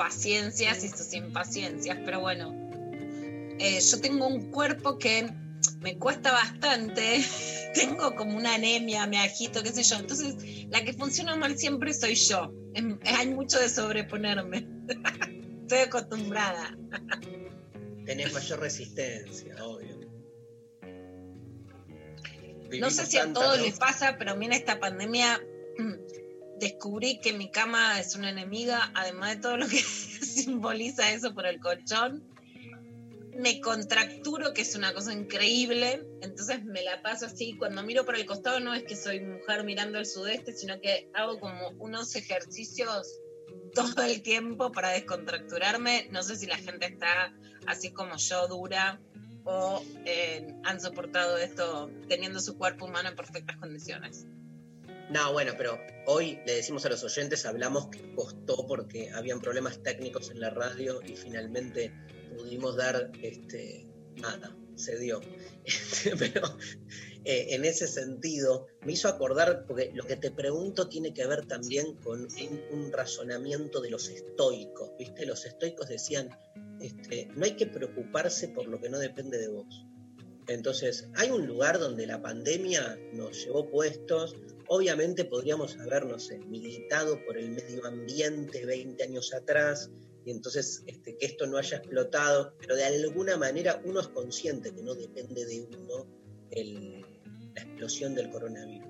paciencias y sus impaciencias, pero bueno, eh, yo tengo un cuerpo que me cuesta bastante, tengo como una anemia, me agito, qué sé yo, entonces la que funciona mal siempre soy yo, Em, hay mucho de sobreponerme, estoy acostumbrada. Tenés mayor resistencia, obvio. No sé si a todos ¿no? les pasa, pero a mí en esta pandemia mm, descubrí que mi cama es una enemiga, además de todo lo que simboliza eso por el colchón. Me contracturo, que es una cosa increíble, entonces me la paso así. Cuando miro por el costado no es que soy mujer mirando al sudeste, sino que hago como unos ejercicios todo el tiempo para descontracturarme. No sé si la gente está así como yo, dura, o eh, han soportado esto teniendo su cuerpo humano en perfectas condiciones. No, bueno, pero hoy le decimos a los oyentes, hablamos que costó porque habían problemas técnicos en la radio y finalmente pudimos dar, este, nada, se dio. Este, pero eh, en ese sentido me hizo acordar, porque lo que te pregunto tiene que ver también con un, razonamiento de los estoicos, ¿viste? Los estoicos decían, este, no hay que preocuparse por lo que no depende de vos. Entonces, hay un lugar donde la pandemia nos llevó puestos, Obviamente podríamos haber, no sé, militado por el medio ambiente 20 años atrás, y entonces este, que esto no haya explotado, pero de alguna manera uno es consciente que no depende de uno el- la explosión del coronavirus.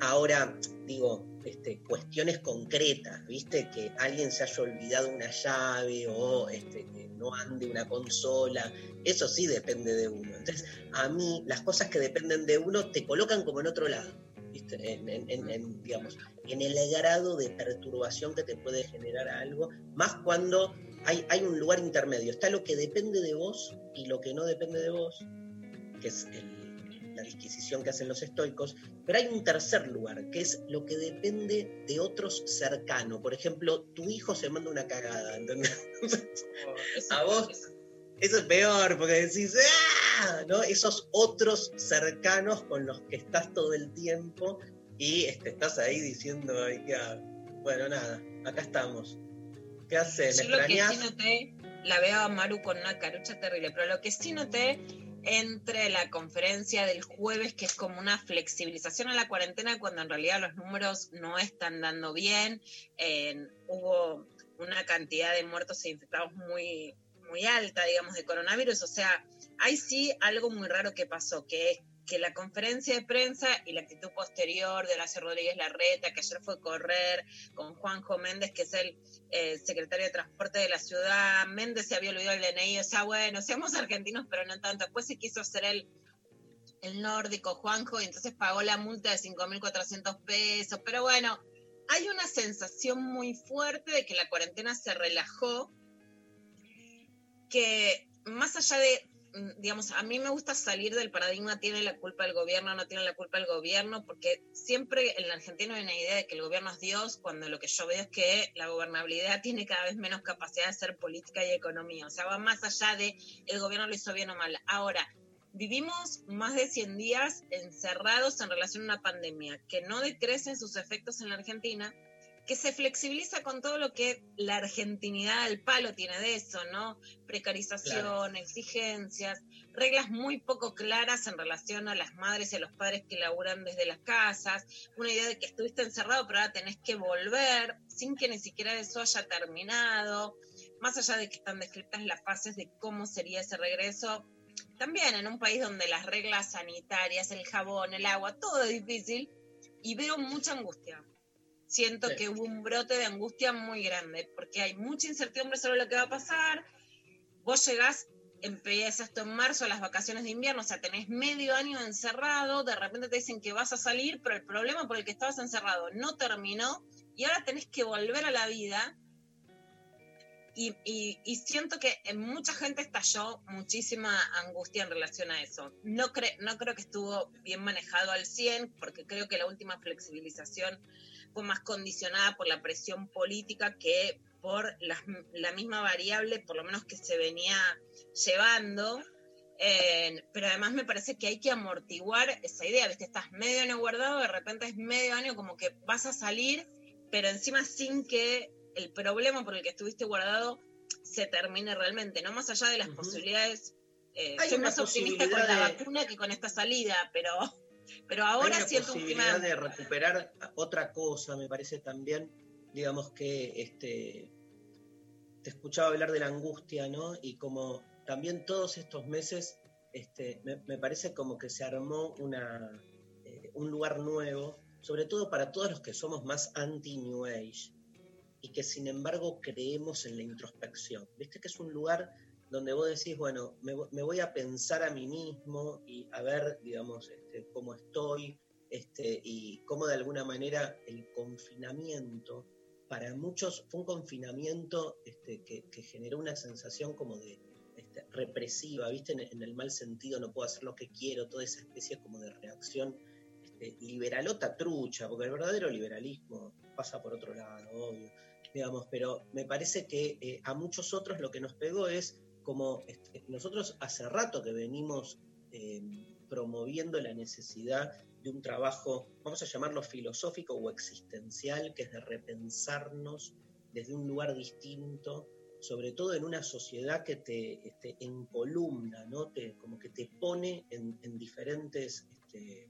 Ahora, digo, este, cuestiones concretas, ¿viste? Que alguien se haya olvidado una llave o este, que no ande una consola, eso sí depende de uno. Entonces, a mí, las cosas que dependen de uno te colocan como en otro lado. En, en- en- en, digamos, en el grado de perturbación que te puede generar algo, más cuando hay, hay un lugar intermedio. Está lo que depende de vos y lo que no depende de vos, que es el- la disquisición que hacen los estoicos, pero hay un tercer lugar, que es lo que depende de otros cercanos. Por ejemplo, tu hijo se manda una cagada, ¿entendés? A vos Eso es peor, porque decís, ¡ah! ¿no? Esos otros cercanos con los que estás todo el tiempo y este, estás ahí diciendo, Ay, ¿qué hago? Bueno, nada, acá estamos. ¿Qué haces? ¿Me Yo lo que sí noté, la veo a Maru con una carucha terrible, pero lo que sí noté entre la conferencia del jueves, que es como una flexibilización a la cuarentena, cuando en realidad los números no están dando bien, eh, hubo una cantidad de muertos e infectados muy, muy alta, digamos, de coronavirus, o sea, hay sí algo muy raro que pasó, que es que la conferencia de prensa y la actitud posterior de Horacio Rodríguez Larreta, que ayer fue correr con Juanjo Méndez, que es el eh, secretario de Transporte de la ciudad, Méndez se había olvidado el DNI, o sea, bueno, seamos argentinos, pero no tanto. Después se quiso hacer el, el nórdico, Juanjo, y entonces pagó la multa de 5.400 pesos, pero bueno, hay una sensación muy fuerte de que la cuarentena se relajó, que más allá de mm, digamos, a mí me gusta salir del paradigma, tiene la culpa el gobierno, no tiene la culpa el gobierno, porque siempre en la Argentina hay una idea de que el gobierno es Dios, cuando lo que yo veo es que la gobernabilidad tiene cada vez menos capacidad de hacer política y economía, o sea, va más allá de el gobierno lo hizo bien o mal. Ahora, vivimos más de 100 días encerrados en relación a una pandemia que no decrecen sus efectos en la Argentina, que se flexibiliza con todo lo que la argentinidad al palo tiene de eso, ¿no? Precarización, exigencias, reglas muy poco claras en relación a las madres y a los padres que laburan desde las casas, una idea de que estuviste encerrado pero ahora tenés que volver sin que ni siquiera eso haya terminado, más allá de que están descritas las fases de cómo sería ese regreso. También en un país donde las reglas sanitarias, el jabón, el agua, todo es difícil y veo mucha angustia siento que hubo un brote de angustia muy grande, porque hay mucha incertidumbre sobre lo que va a pasar. Vos llegás, empiezas esto en marzo, las vacaciones de invierno, o sea, tenés medio año encerrado, de repente te dicen que vas a salir, pero el problema por el que estabas encerrado no terminó y ahora tenés que volver a la vida. Y, siento que en mucha gente estalló muchísima angustia en relación a eso. No, no creo que estuvo bien manejado al 100, porque creo que la última flexibilización fue más condicionada por la presión política que por la, misma variable, por lo menos que se venía llevando. pero además me parece que hay que amortiguar esa idea, ¿viste? Estás medio año guardado, de repente es medio año como que vas a salir, pero encima sin que el problema por el que estuviste guardado se termine realmente, ¿no? Más allá de las posibilidades. Eh, soy más optimista con la vacuna que con esta salida, pero pero ahora Hay siento posibilidad de recuperar otra cosa, me parece también, digamos que este te escuchaba hablar de la angustia, ¿no? Y como también todos estos meses, este, me, parece como que se armó una, eh, un lugar nuevo, sobre todo para todos los que somos más anti-New Age y que sin embargo creemos en la introspección. Viste que es un lugar donde vos decís, bueno, me, voy a pensar a mí mismo y a ver, digamos, este, cómo estoy, este, y cómo de alguna manera el confinamiento, para muchos fue un confinamiento este, que, generó una sensación como de represiva, ¿viste? En, el mal sentido, no puedo hacer lo que quiero, toda esa especie como de reacción liberalota trucha, porque el verdadero liberalismo pasa por otro lado, obvio, digamos, pero me parece que eh, a muchos otros lo que nos pegó es como nosotros hace rato que venimos em, promoviendo la necesidad de un trabajo, vamos a llamarlo filosófico o existencial, que es de repensarnos desde un lugar distinto, sobre todo en una sociedad que te este, encolumna, ¿no? Te, como que te pone en, diferentes este,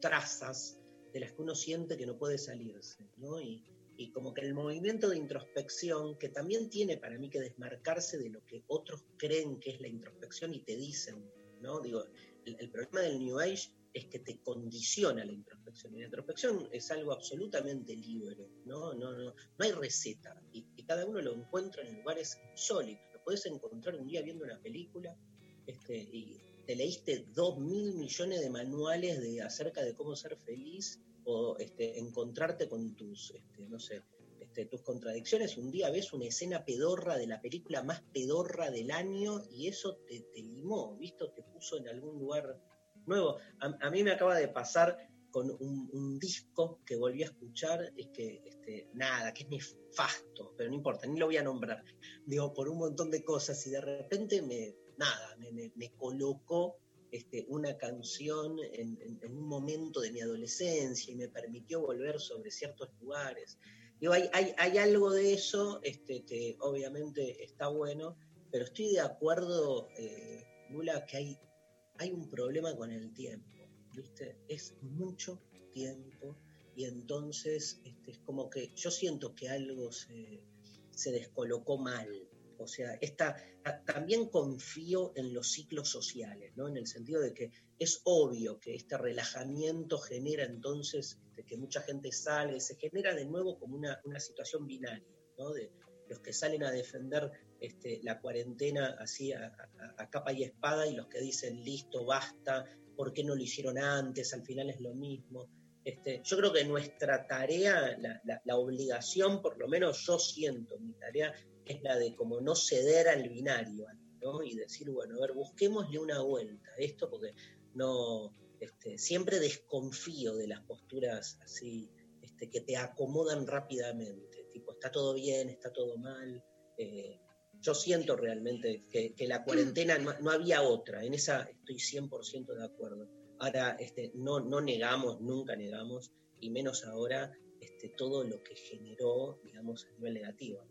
trazas de las que uno siente que no puede salirse, ¿no? Y, y como que el movimiento de introspección, que también tiene para mí que desmarcarse de lo que otros creen que es la introspección y te dicen, ¿no? Digo, el, problema del New Age es que te condiciona la introspección. Y la introspección es algo absolutamente libre, ¿no? No, no, no hay receta. Y, cada uno lo encuentra en lugares insólitos. Lo puedes encontrar un día viendo una película este, y te leíste dos mil millones de manuales de, acerca de cómo ser feliz o este, encontrarte con tus, este, no sé, este, tus contradicciones un día ves una escena pedorra de la película más pedorra del año y eso te, te limó, ¿visto? Te puso en algún lugar nuevo. A, mí me acaba de pasar con un, disco que volví a escuchar, es que, nada, que es nefasto, pero no importa, ni lo voy a nombrar, digo, por un montón de cosas y de repente me, nada, me, me colocó este, una canción en, un momento de mi adolescencia y me permitió volver sobre ciertos lugares. Digo, hay, hay, algo de eso este, que obviamente está bueno, pero estoy de acuerdo, eh, Lula, que hay, hay un problema con el tiempo. Es mucho tiempo y entonces este, es como que yo siento que algo se, se descolocó mal, o sea, también confío en los ciclos sociales, ¿no? En el sentido de que es obvio que este relajamiento genera entonces este, que mucha gente sale, se genera de nuevo como una, situación binaria, ¿no? De los que salen a defender este, la cuarentena así a, capa y espada y los que dicen listo, basta, ¿por qué no lo hicieron antes? Al final es lo mismo. Este, yo creo que nuestra tarea, la, la, obligación, por lo menos yo siento, mi tarea es la de como no ceder al binario, ¿no? Y decir, bueno, a ver, busquémosle una vuelta a esto, porque no, este, siempre desconfío de las posturas así, este, que te acomodan rápidamente, tipo, está todo bien, está todo mal. Eh, yo siento realmente que, la cuarentena no, había otra, en esa estoy 100% de acuerdo. Ahora, este, no, no negamos, nunca negamos, y menos ahora, este, todo lo que generó, digamos, a nivel negativo.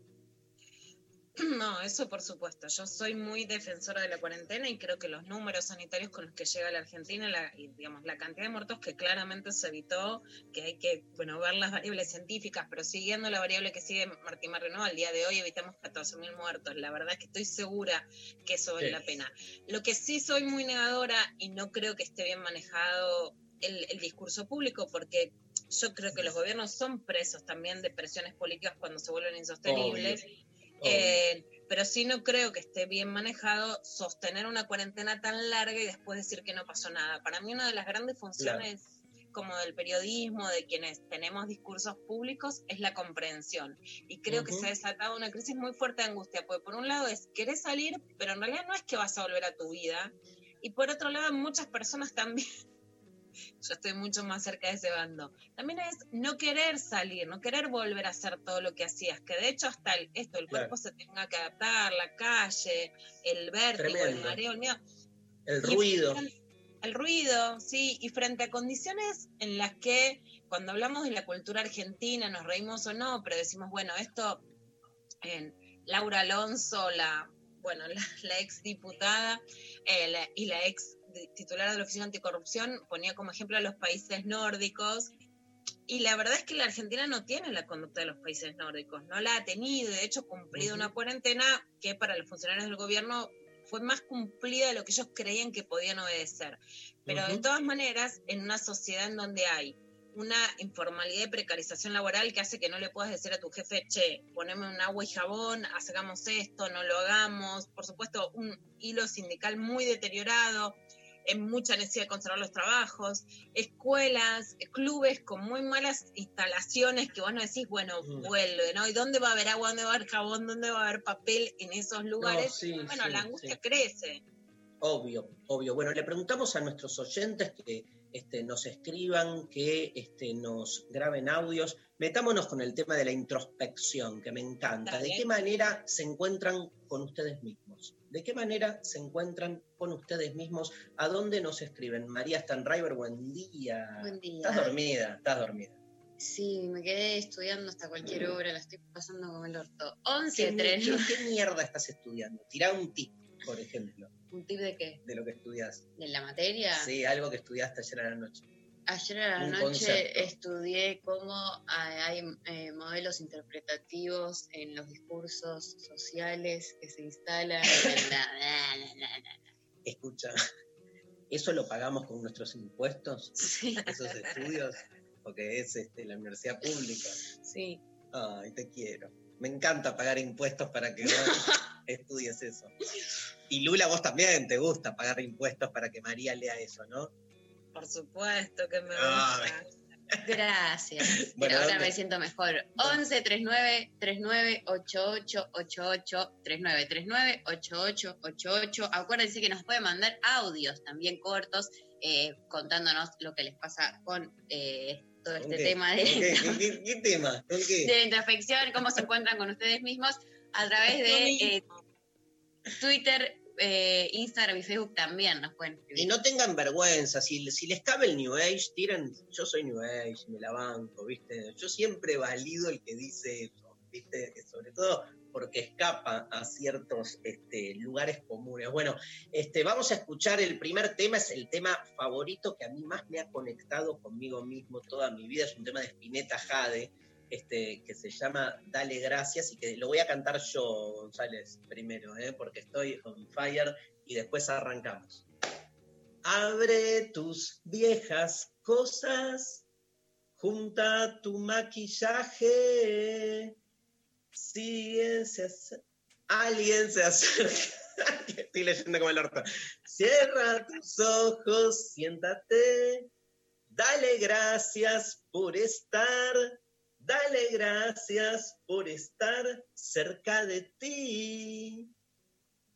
No, eso por supuesto. Yo soy muy defensora de la cuarentena y creo que los números sanitarios con los que llega la Argentina, la, y, digamos, la cantidad de muertos que claramente se evitó, que hay que, bueno, ver las variables científicas, pero siguiendo la variable que sigue Martín Marreno, al día de hoy evitamos 14.000 muertos. La verdad es que estoy segura que eso vale Sí. la pena. Lo que sí soy muy negadora y no creo que esté bien manejado el, el discurso público, porque yo creo que los gobiernos son presos también de presiones políticas cuando se vuelven insostenibles. Obvio. Eh, pero sí no creo que esté bien manejado sostener una cuarentena tan larga y después decir que no pasó nada. Para mí una de las grandes funciones como del periodismo, de quienes tenemos discursos públicos, es la comprensión. Y creo que se ha desatado una crisis muy fuerte de angustia, porque por un lado es, querés salir, pero en realidad no es que vas a volver a tu vida. Y por otro lado, muchas personas también, yo estoy mucho más cerca de ese bando, también es no querer salir, no querer volver a hacer todo lo que hacías, que de hecho hasta el- esto, el Claro. cuerpo se tenga que adaptar, la calle, el vértigo, el mareo, el miedo. El Y ruido. frente- El ruido, sí, y frente a condiciones en las que cuando hablamos de la cultura argentina nos reímos o no, pero decimos, bueno, esto, en Laura Alonso, la, bueno, la, la ex diputada eh, la- y la ex titular de la Oficina Anticorrupción ponía como ejemplo a los países nórdicos. Y la verdad es que la Argentina no tiene la conducta de los países nórdicos, no la ha tenido, de hecho cumplido una cuarentena que para los funcionarios del gobierno fue más cumplida de lo que ellos creían que podían obedecer. Pero de todas maneras, en una sociedad en donde hay una informalidad y precarización laboral que hace que no le puedas decir a tu jefe, che, poneme un agua y jabón, hagamos esto, no lo hagamos. Por supuesto, un hilo sindical muy deteriorado, en mucha necesidad de conservar los trabajos, escuelas, clubes con muy malas instalaciones que vos no decís, bueno, Mm. vuelve, ¿no? ¿Y dónde va a haber agua, dónde va a haber jabón, dónde va a haber papel en esos lugares? No, sí, bueno, sí, la angustia sí. crece. Obvio, obvio. Bueno, le preguntamos a nuestros oyentes que este, nos escriban, que este, nos graben audios. Metámonos con el tema de la introspección, que me encanta. ¿De qué manera se encuentran con ustedes mismos? ¿De qué manera se encuentran con ustedes mismos? ¿A dónde nos escriben? María Stanriver, buen día. Buen día. Estás dormida, estás dormida. Sí, me quedé estudiando hasta cualquier hora, la estoy pasando como el orto. ¿Qué, 11 mi- 3 qué- qué mierda estás estudiando? Tirá un tip, por ejemplo, ¿Un tip de qué? de lo que estudias. ¿De la materia? Sí, algo que estudiaste ayer a la noche. Ayer a la noche concepto. estudié cómo hay eh, modelos interpretativos en los discursos sociales que se instalan. Escucha, ¿eso lo pagamos con nuestros impuestos? Sí, Esos estudios, porque es este, la universidad pública. sí. Ay, te quiero. Me encanta pagar impuestos para que vos estudies eso. Y Lula, vos también te gusta pagar impuestos para que María lea eso, ¿no? Por supuesto que me gusta. Gracias. Bueno, ahora ¿dónde? me siento mejor. 11 39 39 88 88 39 39 88 88. Acuérdense que nos pueden mandar audios también cortos eh, contándonos lo que les pasa con eh, todo ¿Con este tema ¿Con de, qué? ¿Con qué, qué tema? De la introspección, cómo se encuentran con ustedes mismos a través de eh, Twitter, eh, Instagram y Facebook también nos pueden Y escribir. no tengan vergüenza, si, les cabe el New Age, tiren, yo soy New Age, me la banco, ¿viste? Yo siempre valido el que dice eso, ¿viste? Sobre todo porque escapa a ciertos este, lugares comunes. Bueno, este, vamos a escuchar el primer tema, es el tema favorito que a mí más me ha conectado conmigo mismo toda mi vida, es un tema de Spinetta Jade, este, que se llama Dale Gracias y que lo voy a cantar yo, González, primero, ¿eh? porque estoy on fire y después arrancamos. Abre tus viejas cosas, junta tu maquillaje, acer- alguien se acerca. Estoy leyendo como el orto. Cierra tus ojos, siéntate, dale gracias por estar, dale gracias por estar cerca de ti.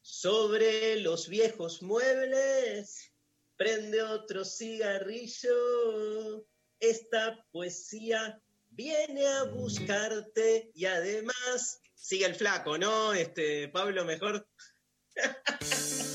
Sobre los viejos muebles, prende otro cigarrillo. Esta poesía viene a buscarte y además sigue el flaco, ¿no? Este Pablo mejor.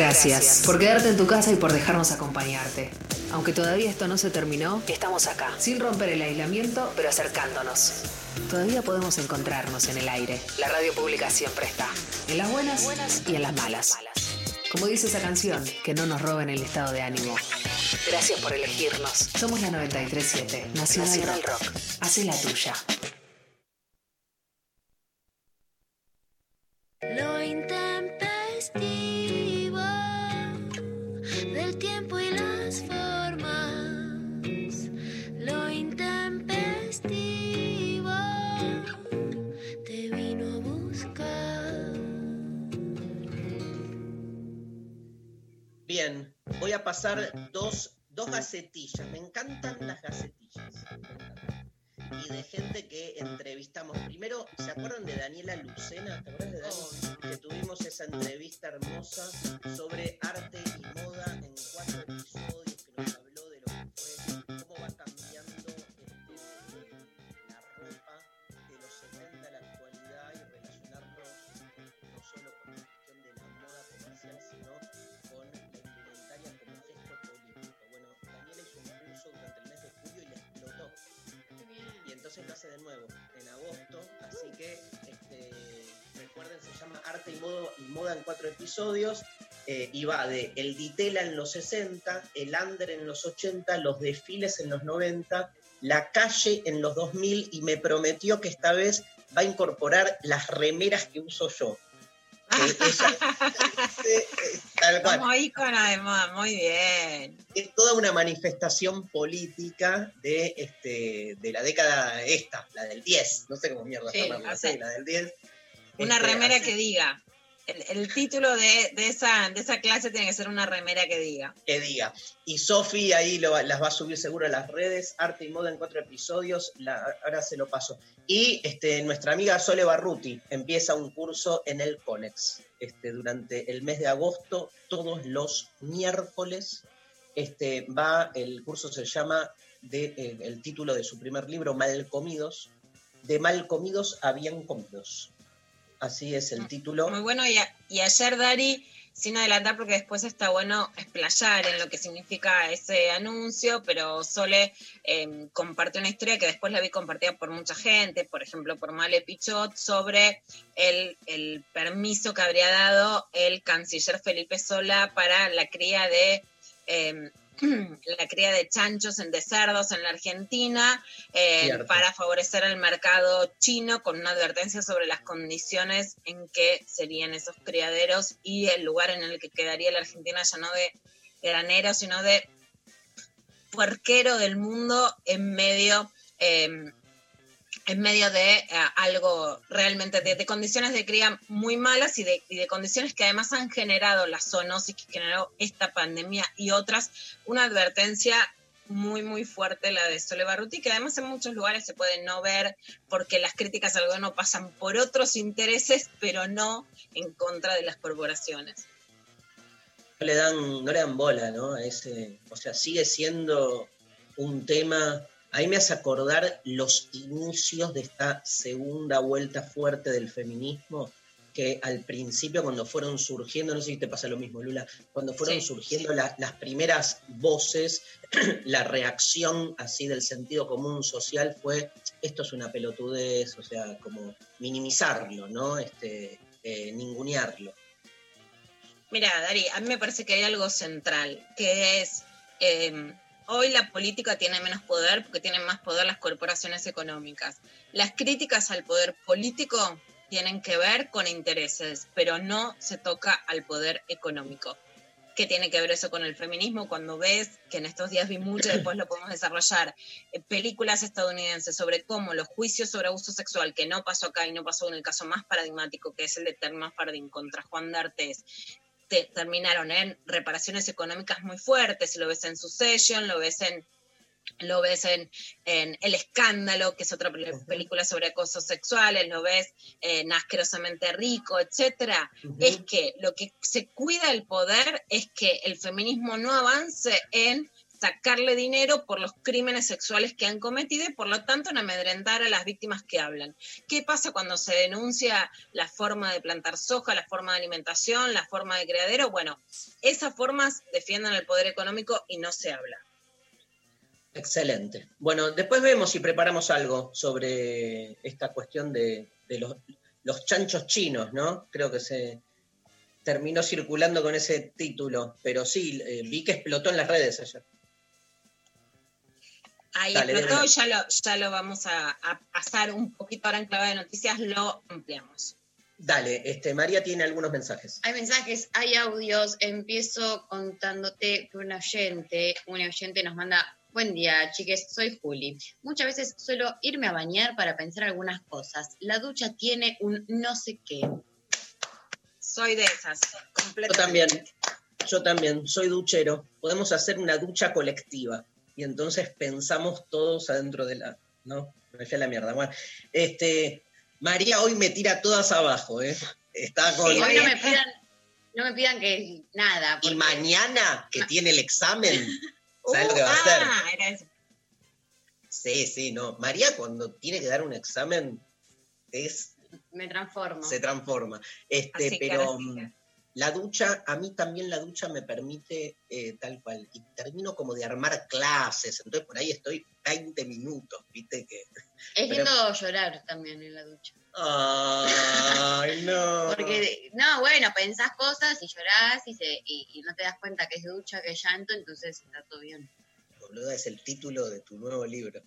Gracias por quedarte en tu casa y por dejarnos acompañarte. Aunque todavía esto no se terminó, estamos acá, sin romper el aislamiento, pero acercándonos. Todavía podemos encontrarnos en el aire. La radio pública siempre está, en las buenas, y en las malas. Como dice esa canción, que no nos roben el estado de ánimo. Gracias por elegirnos. Somos la 937 Nacional, Nacional Rock. Rock. Hace la tuya. Bien, voy a pasar dos, dos gacetillas. Me encantan las gacetillas. Y de gente que entrevistamos. Primero, ¿se acuerdan de Daniela Lucena? ¿Te acuerdas de Dani? Que tuvimos esa entrevista hermosa sobre arte y moda en cuatro episodios entonces lo hace de nuevo en agosto, así que este, recuerden, se llama Arte y, Modo, y Moda en cuatro episodios. eh, y va de el Ditela en los 60, el Under en los 80, los desfiles en los 90, la calle en los 2000 y me prometió que esta vez va a incorporar las remeras que uso yo. Que ella- eh, tal cual. Como ícono de moda, muy bien. es toda una manifestación política de, este, de la década esta, la del 10, no sé cómo mierda Sí, llamarla, hace- sí, la del 10. Una Este, remera así que diga. El, el título de, esa, clase tiene que ser una remera que diga. que diga. Y Sofi ahí las va a subir seguro a las redes, Arte y Moda en cuatro episodios, ahora se lo paso. Y este, nuestra amiga Sole Barruti empieza un curso en el Conex este, durante el mes de agosto, todos los miércoles. Este, va, el curso se llama, de, eh, el título de su primer libro, Mal Comidos, de Mal Comidos a Bien Comidos. Así es el título. Muy bueno. Y, a- y ayer, Dari, sin adelantar, porque después está bueno explayar en lo que significa ese anuncio, pero Sole eh, compartió una historia que después la vi compartida por mucha gente, por ejemplo, por Male Pichot, sobre el, el permiso que habría dado el canciller Felipe Sola para la cría de. eh, la cría de chanchos en de cerdos en la Argentina eh, para favorecer al mercado chino con una advertencia sobre las condiciones en que serían esos criaderos y el lugar en el que quedaría la Argentina ya no de granero, sino de puerquero del mundo en medio, eh, en medio de eh, algo realmente, de, condiciones de cría muy malas y de, condiciones que además han generado la zoonosis que generó esta pandemia y otras, una advertencia muy, muy fuerte la de Sole Barruti, que además en muchos lugares se puede no ver porque las críticas al gobierno pasan por otros intereses, pero no en contra de las corporaciones. no le dan, no le dan bola, ¿no? Ese, o sea, sigue siendo un tema. Ahí me hace acordar los inicios de esta segunda vuelta fuerte del feminismo, que al principio cuando fueron surgiendo, no sé si te pasa lo mismo, Lula, cuando fueron Sí, surgiendo la- las primeras voces, la reacción así del sentido común social fue, esto es una pelotudez, o sea, como minimizarlo, ¿no? Este, eh, ningunearlo. Mira, Dari, a mí me parece que hay algo central, que es, eh, hoy la política tiene menos poder porque tienen más poder las corporaciones económicas. Las críticas al poder político tienen que ver con intereses, pero no se toca al poder económico. ¿Qué tiene que ver eso con el feminismo? Cuando ves, que en estos días vi mucho, después lo podemos desarrollar, eh, películas estadounidenses sobre cómo los juicios sobre abuso sexual, que no pasó acá y no pasó en el caso más paradigmático, que es el de Terma Fardín contra Juan D'Artes, te- terminaron en reparaciones económicas muy fuertes, lo ves en Succession, lo ves en lo ves en, en El Escándalo, que es otra película sobre acosos sexuales, lo ves en Asquerosamente Rico, etcétera. Ujú. Es que lo que se cuida el poder es que el feminismo no avance en sacarle dinero por los crímenes sexuales que han cometido y por lo tanto en amedrentar a las víctimas que hablan. ¿Qué pasa cuando se denuncia la forma de plantar soja, la forma de alimentación, la forma de criadero? Bueno, esas formas defienden el poder económico y no se habla. Excelente. Bueno, después vemos si preparamos algo sobre esta cuestión de, los chanchos chinos, ¿no? Creo que se terminó circulando con ese título, pero sí, eh, vi que explotó en las redes ayer. Ahí Dale, explotó, dale. ya lo, ya lo vamos a, a pasar un poquito ahora en clave de noticias, lo ampliamos. Dale, este, María tiene algunos mensajes. Hay mensajes, hay audios. Empiezo contándote que un oyente, un oyente nos manda. Buen día, chiques, soy Juli. Muchas veces suelo irme a bañar para pensar algunas cosas. La ducha tiene un no sé qué. Soy de esas, Yo completamente. también. Yo también, soy duchero. Podemos hacer una ducha colectiva. Y entonces pensamos todos adentro de la. No, me fui a la mierda. Bueno, este, María hoy me tira todas abajo, ¿eh? Está con. Hoy no me pidan, no me pidan que nada. Y mañana, que Ma- tiene el examen, ¿sabes lo Uh, que va a hacer? ah, era eso. Sí, sí, no. María cuando tiene que dar un examen es me transformo. se transforma. Este, Así que pero ahora sí que- la ducha, a mí también la ducha me permite eh, tal cual. Y termino como de armar clases. Entonces por ahí estoy 20 minutos, ¿viste? Que. Es pero- lindo llorar también en la ducha. Ay, no. Porque, no, bueno, pensás cosas y llorás y, se, y, y no te das cuenta que es ducha, que es llanto, entonces está todo bien. Boluda, es el título de tu nuevo libro.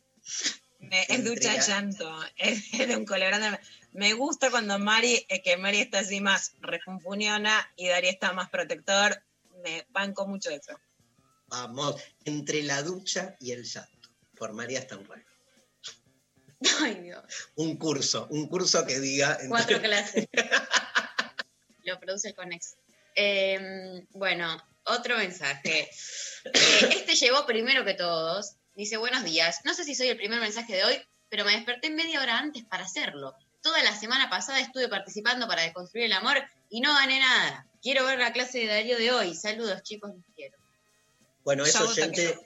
Es ducha llanto, es de un colorante. Me gusta cuando Mari, eh, que Mari está así más refunfuñona y Daría está más protector. Me banco mucho eso. Vamos, entre la ducha y el llanto. Por María Stanway. Ay, Dios. Un curso, un curso que diga. Cuatro clases. Lo produce el Conex. Eh, bueno, otro mensaje. Eh, este llegó primero que todos. Dice, buenos días. No sé si soy el primer mensaje de hoy, pero me desperté media hora antes para hacerlo. Toda la semana pasada estuve participando para deconstruir el amor y no gané nada. Quiero ver la clase de Darío de hoy. Saludos, chicos, los quiero. Bueno, es oyente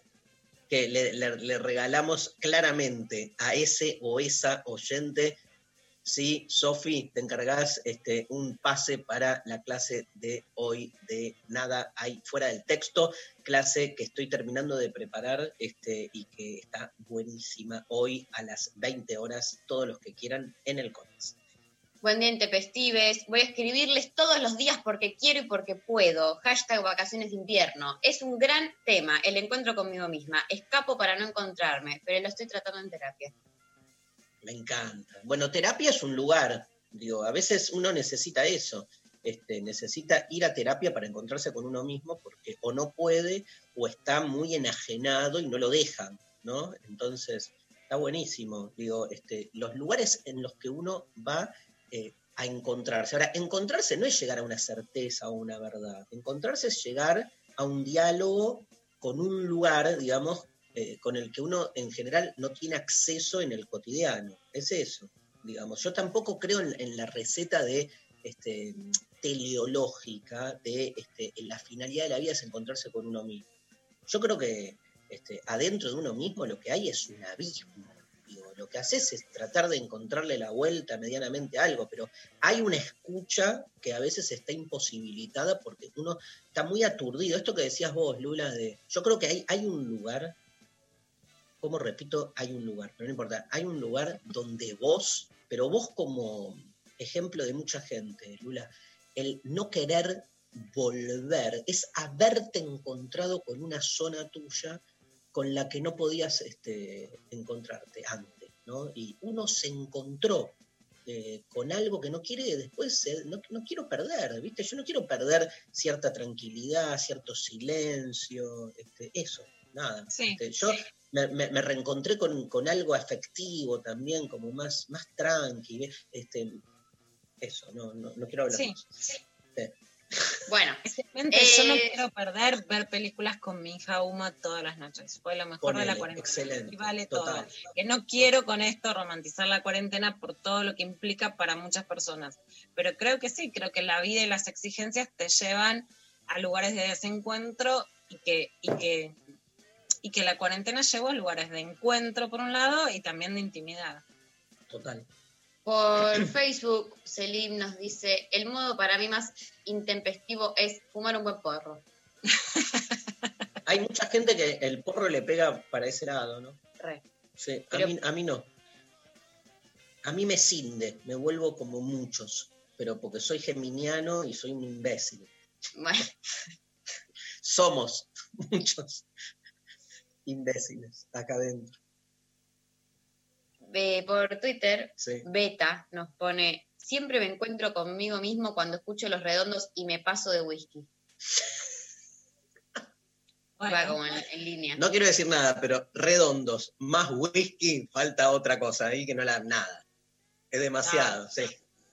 que le, le- le regalamos claramente a ese o esa oyente. Sí, Sofi, te encargás este, un pase para la clase de hoy de Nada hay fuera del texto, clase que estoy terminando de preparar este, y que está buenísima hoy a las 20 horas, todos los que quieran en el CONEX. Buen día, Intempestives. Voy a escribirles todos los días porque quiero y porque puedo. Hashtag vacaciones de invierno. Es un gran tema, el encuentro conmigo misma. Escapo para no encontrarme, pero lo estoy tratando en terapia. Me encanta. Bueno, terapia es un lugar, digo, a veces uno necesita eso, este, necesita ir a terapia para encontrarse con uno mismo porque o no puede o está muy enajenado y no lo dejan, ¿no? Entonces, está buenísimo, digo, este, los lugares en los que uno va eh, a encontrarse. Ahora, encontrarse no es llegar a una certeza o una verdad, encontrarse es llegar a un diálogo con un lugar, digamos, eh, con el que uno en general no tiene acceso en el cotidiano. Es eso, digamos. Yo tampoco creo en, la receta de este, teleológica de este, la finalidad de la vida es encontrarse con uno mismo. Yo creo que este, adentro de uno mismo lo que hay es un abismo. Digo, lo que haces es tratar de encontrarle la vuelta medianamente a algo, pero hay una escucha que a veces está imposibilitada porque uno está muy aturdido. Esto que decías vos, Lula, de yo creo que hay, hay un lugar, como repito, hay un lugar, pero no importa, hay un lugar donde vos, pero vos como ejemplo de mucha gente, Lula, el no querer volver es haberte encontrado con una zona tuya con la que no podías este, encontrarte antes, ¿no? Y uno se encontró eh, con algo que no quiere después, eh, no, no quiero perder, ¿viste? Yo no quiero perder cierta tranquilidad, cierto silencio, este, eso, nada. Sí. Este, yo me, me- me reencontré con, con algo afectivo también, como más, más tranqui, ¿ves? este, eso, no, no, no quiero hablar Sí. más. Bueno, Excelente, yo no Eh, quiero perder ver películas con mi hija Uma todas las noches. Fue lo mejor de la Ponele, cuarentena. excelente, Y vale total. todo. Que no quiero con esto romantizar la cuarentena por todo lo que implica para muchas personas. Pero creo que sí, creo que la vida y las exigencias te llevan a lugares de desencuentro y que, y que, y que la cuarentena llevó a lugares de encuentro por un lado y también de intimidad. Total. por Facebook, Selim nos dice, el modo para mí más intempestivo es fumar un buen porro. Hay mucha gente que el porro le pega para ese lado, ¿no? Re. Sí, a, Pero- mí, a mí no. A mí me cinde, me vuelvo como muchos, pero porque soy geminiano y soy un imbécil. Bueno, Somos muchos imbéciles acá adentro. eh, por Twitter, Sí. Beta nos pone, siempre me encuentro conmigo mismo cuando escucho los redondos y me paso de whisky. Va como en, en línea. No quiero decir nada, pero redondos más whisky, falta otra cosa ahí que no la nada. Es demasiado, sí.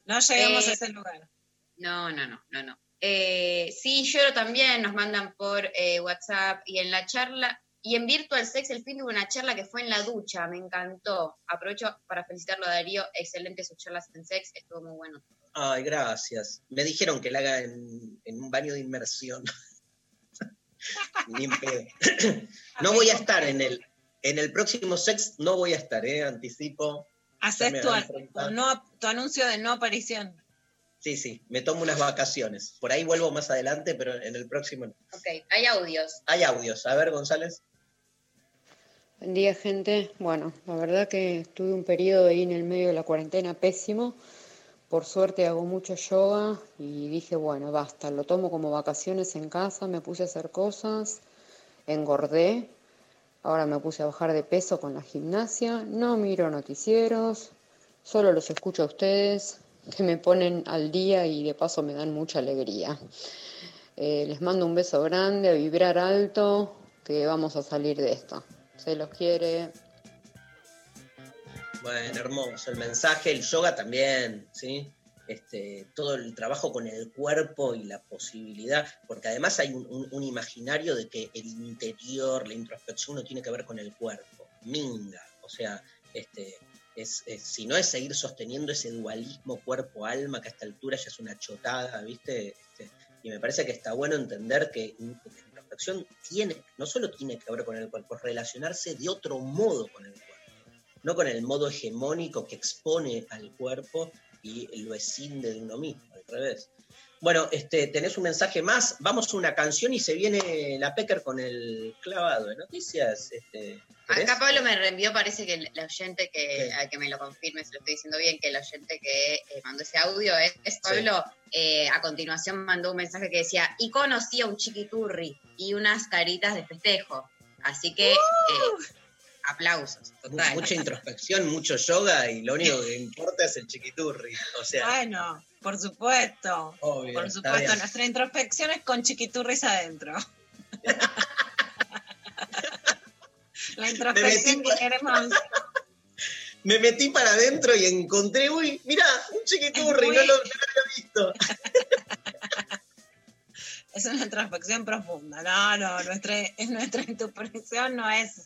no llegamos Eh, a ese lugar. No, no, no, no, no. Eh, sí, lloro también, nos mandan por eh, WhatsApp y en la charla, y en Virtual Sex el fin de una charla que fue en la ducha, me encantó. Aprovecho para felicitarlo a Darío, excelente sus charlas en sex, estuvo muy bueno. Ay, gracias. Me dijeron que la haga en, en un baño de inmersión. Ni en pedo. no voy a estar en el, en el próximo sex, no voy a estar, ¿eh? Anticipo. Haces no- tu anuncio de no aparición. Sí, sí, me tomo unas vacaciones. Por ahí vuelvo más adelante, pero en el próximo no. Ok, hay audios. Hay audios. A ver, González. Buen día, gente. Bueno, la verdad que tuve un periodo ahí en el medio de la cuarentena pésimo. Por suerte hago mucho yoga y dije, bueno, basta, lo tomo como vacaciones en casa, me puse a hacer cosas, engordé, ahora me puse a bajar de peso con la gimnasia, no miro noticieros, solo los escucho a ustedes, que me ponen al día y de paso me dan mucha alegría. Eh, les mando un beso grande, a vibrar alto, que vamos a salir de esto. Se los quiere. Bueno, hermoso. El mensaje, el yoga también, ¿sí? Este, todo el trabajo con el cuerpo y la posibilidad, porque además hay un, un- imaginario de que el interior, la introspección no tiene que ver con el cuerpo. Minga. O sea, este, es, si no es seguir sosteniendo ese dualismo cuerpo-alma, que a esta altura ya es una chotada, ¿viste? Este, y me parece que está bueno entender que introspección tiene, no solo tiene que ver con el cuerpo, es relacionarse de otro modo con el cuerpo no con el modo hegemónico que expone al cuerpo y lo escinde de uno mismo, al revés. Bueno, este, tenés un mensaje más, vamos a una canción y se viene la Pecker con el clavado de noticias. Este. Acá Pablo me reenvió, parece que el, el oyente que, a que me lo confirme, se lo estoy diciendo bien, que el oyente que eh, mandó ese audio es, es Pablo. eh, a continuación mandó un mensaje que decía, y conocí a un chiquiturri y unas caritas de festejo. Así que, eh, aplausos, total. Mucha introspección, mucho yoga y lo único que importa es el chiquiturri. O sea, Bueno, por supuesto. obvio, Por supuesto, nuestra introspección es con chiquiturris adentro. La introspección que queremos. Me metí para adentro y encontré, uy, mirá, un chiquiturri, Muy- no lo, no lo había visto. Es una introspección profunda. No, no, nuestra, es nuestra introspección no es.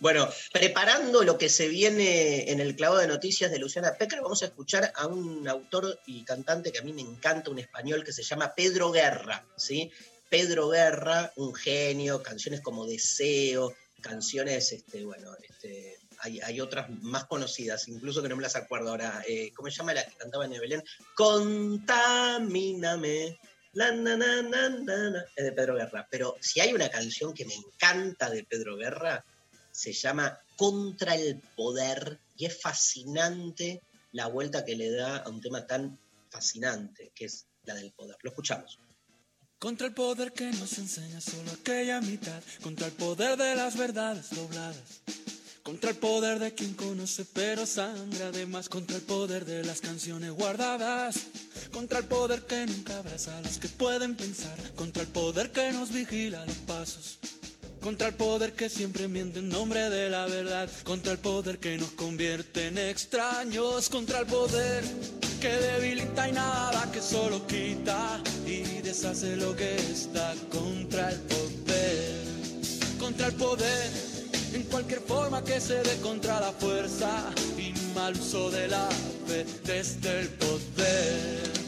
Bueno, preparando lo que se viene en el clavo de noticias de Luciana Pecker, vamos a escuchar a un autor y cantante que a mí me encanta, un español que se llama Pedro Guerra, ¿sí? Pedro Guerra, un genio, canciones como Deseo, canciones, este, bueno, este, hay, hay otras más conocidas, incluso que no me las acuerdo ahora. Eh, ¿Cómo se llama la que cantaba en? Contamíname. La, na, na, na. Es de Pedro Guerra. Pero si hay una canción que me encanta de Pedro Guerra, se llama Contra el Poder y es fascinante la vuelta que le da a un tema tan fascinante que es la del poder. Lo escuchamos. Contra el poder que nos enseña solo aquella mitad, contra el poder de las verdades dobladas, contra el poder de quien conoce pero sangra además, contra el poder de las canciones guardadas, contra el poder que nunca abraza a los que pueden pensar, contra el poder que nos vigila los pasos. Contra el poder que siempre miente en nombre de la verdad, contra el poder que nos convierte en extraños, contra el poder que debilita y nada que solo quita. Y deshace lo que está, contra el poder, contra el poder, en cualquier forma que se dé contra la fuerza. Y mal uso de la fe desde el poder.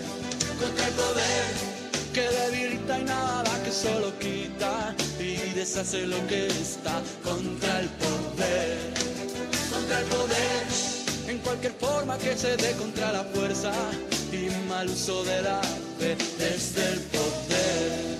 contra el poder que debilita y nada que solo quita y deshace lo que está contra el poder, contra el poder, en cualquier forma que se dé contra la fuerza y mal uso de la fe desde el poder.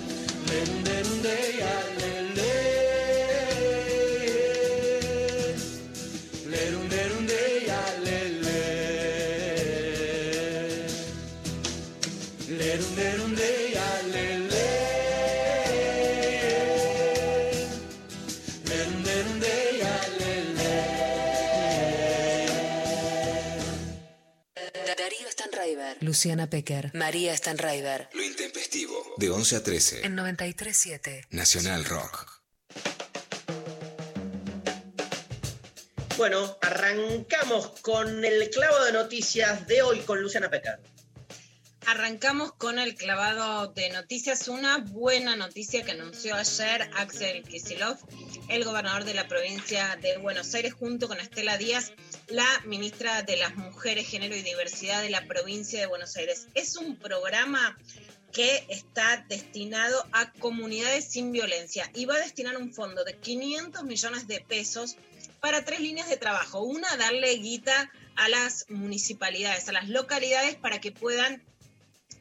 Luciana Pecker, María Stanraiver. Lo intempestivo. De 11 a 13. En 93.7. Nacional Rock. Bueno, arrancamos con el clavo de noticias de hoy con Luciana Pecker. Arrancamos con el clavado de noticias. Una buena noticia que anunció ayer Axel Kisilov, el gobernador de la provincia de Buenos Aires, junto con Estela Díaz, la ministra de las Mujeres, Género y Diversidad de la provincia de Buenos Aires. Es un programa que está destinado a comunidades sin violencia y va a destinar un fondo de 500 millones de pesos para tres líneas de trabajo. Una, darle guita a las municipalidades, a las localidades para que puedan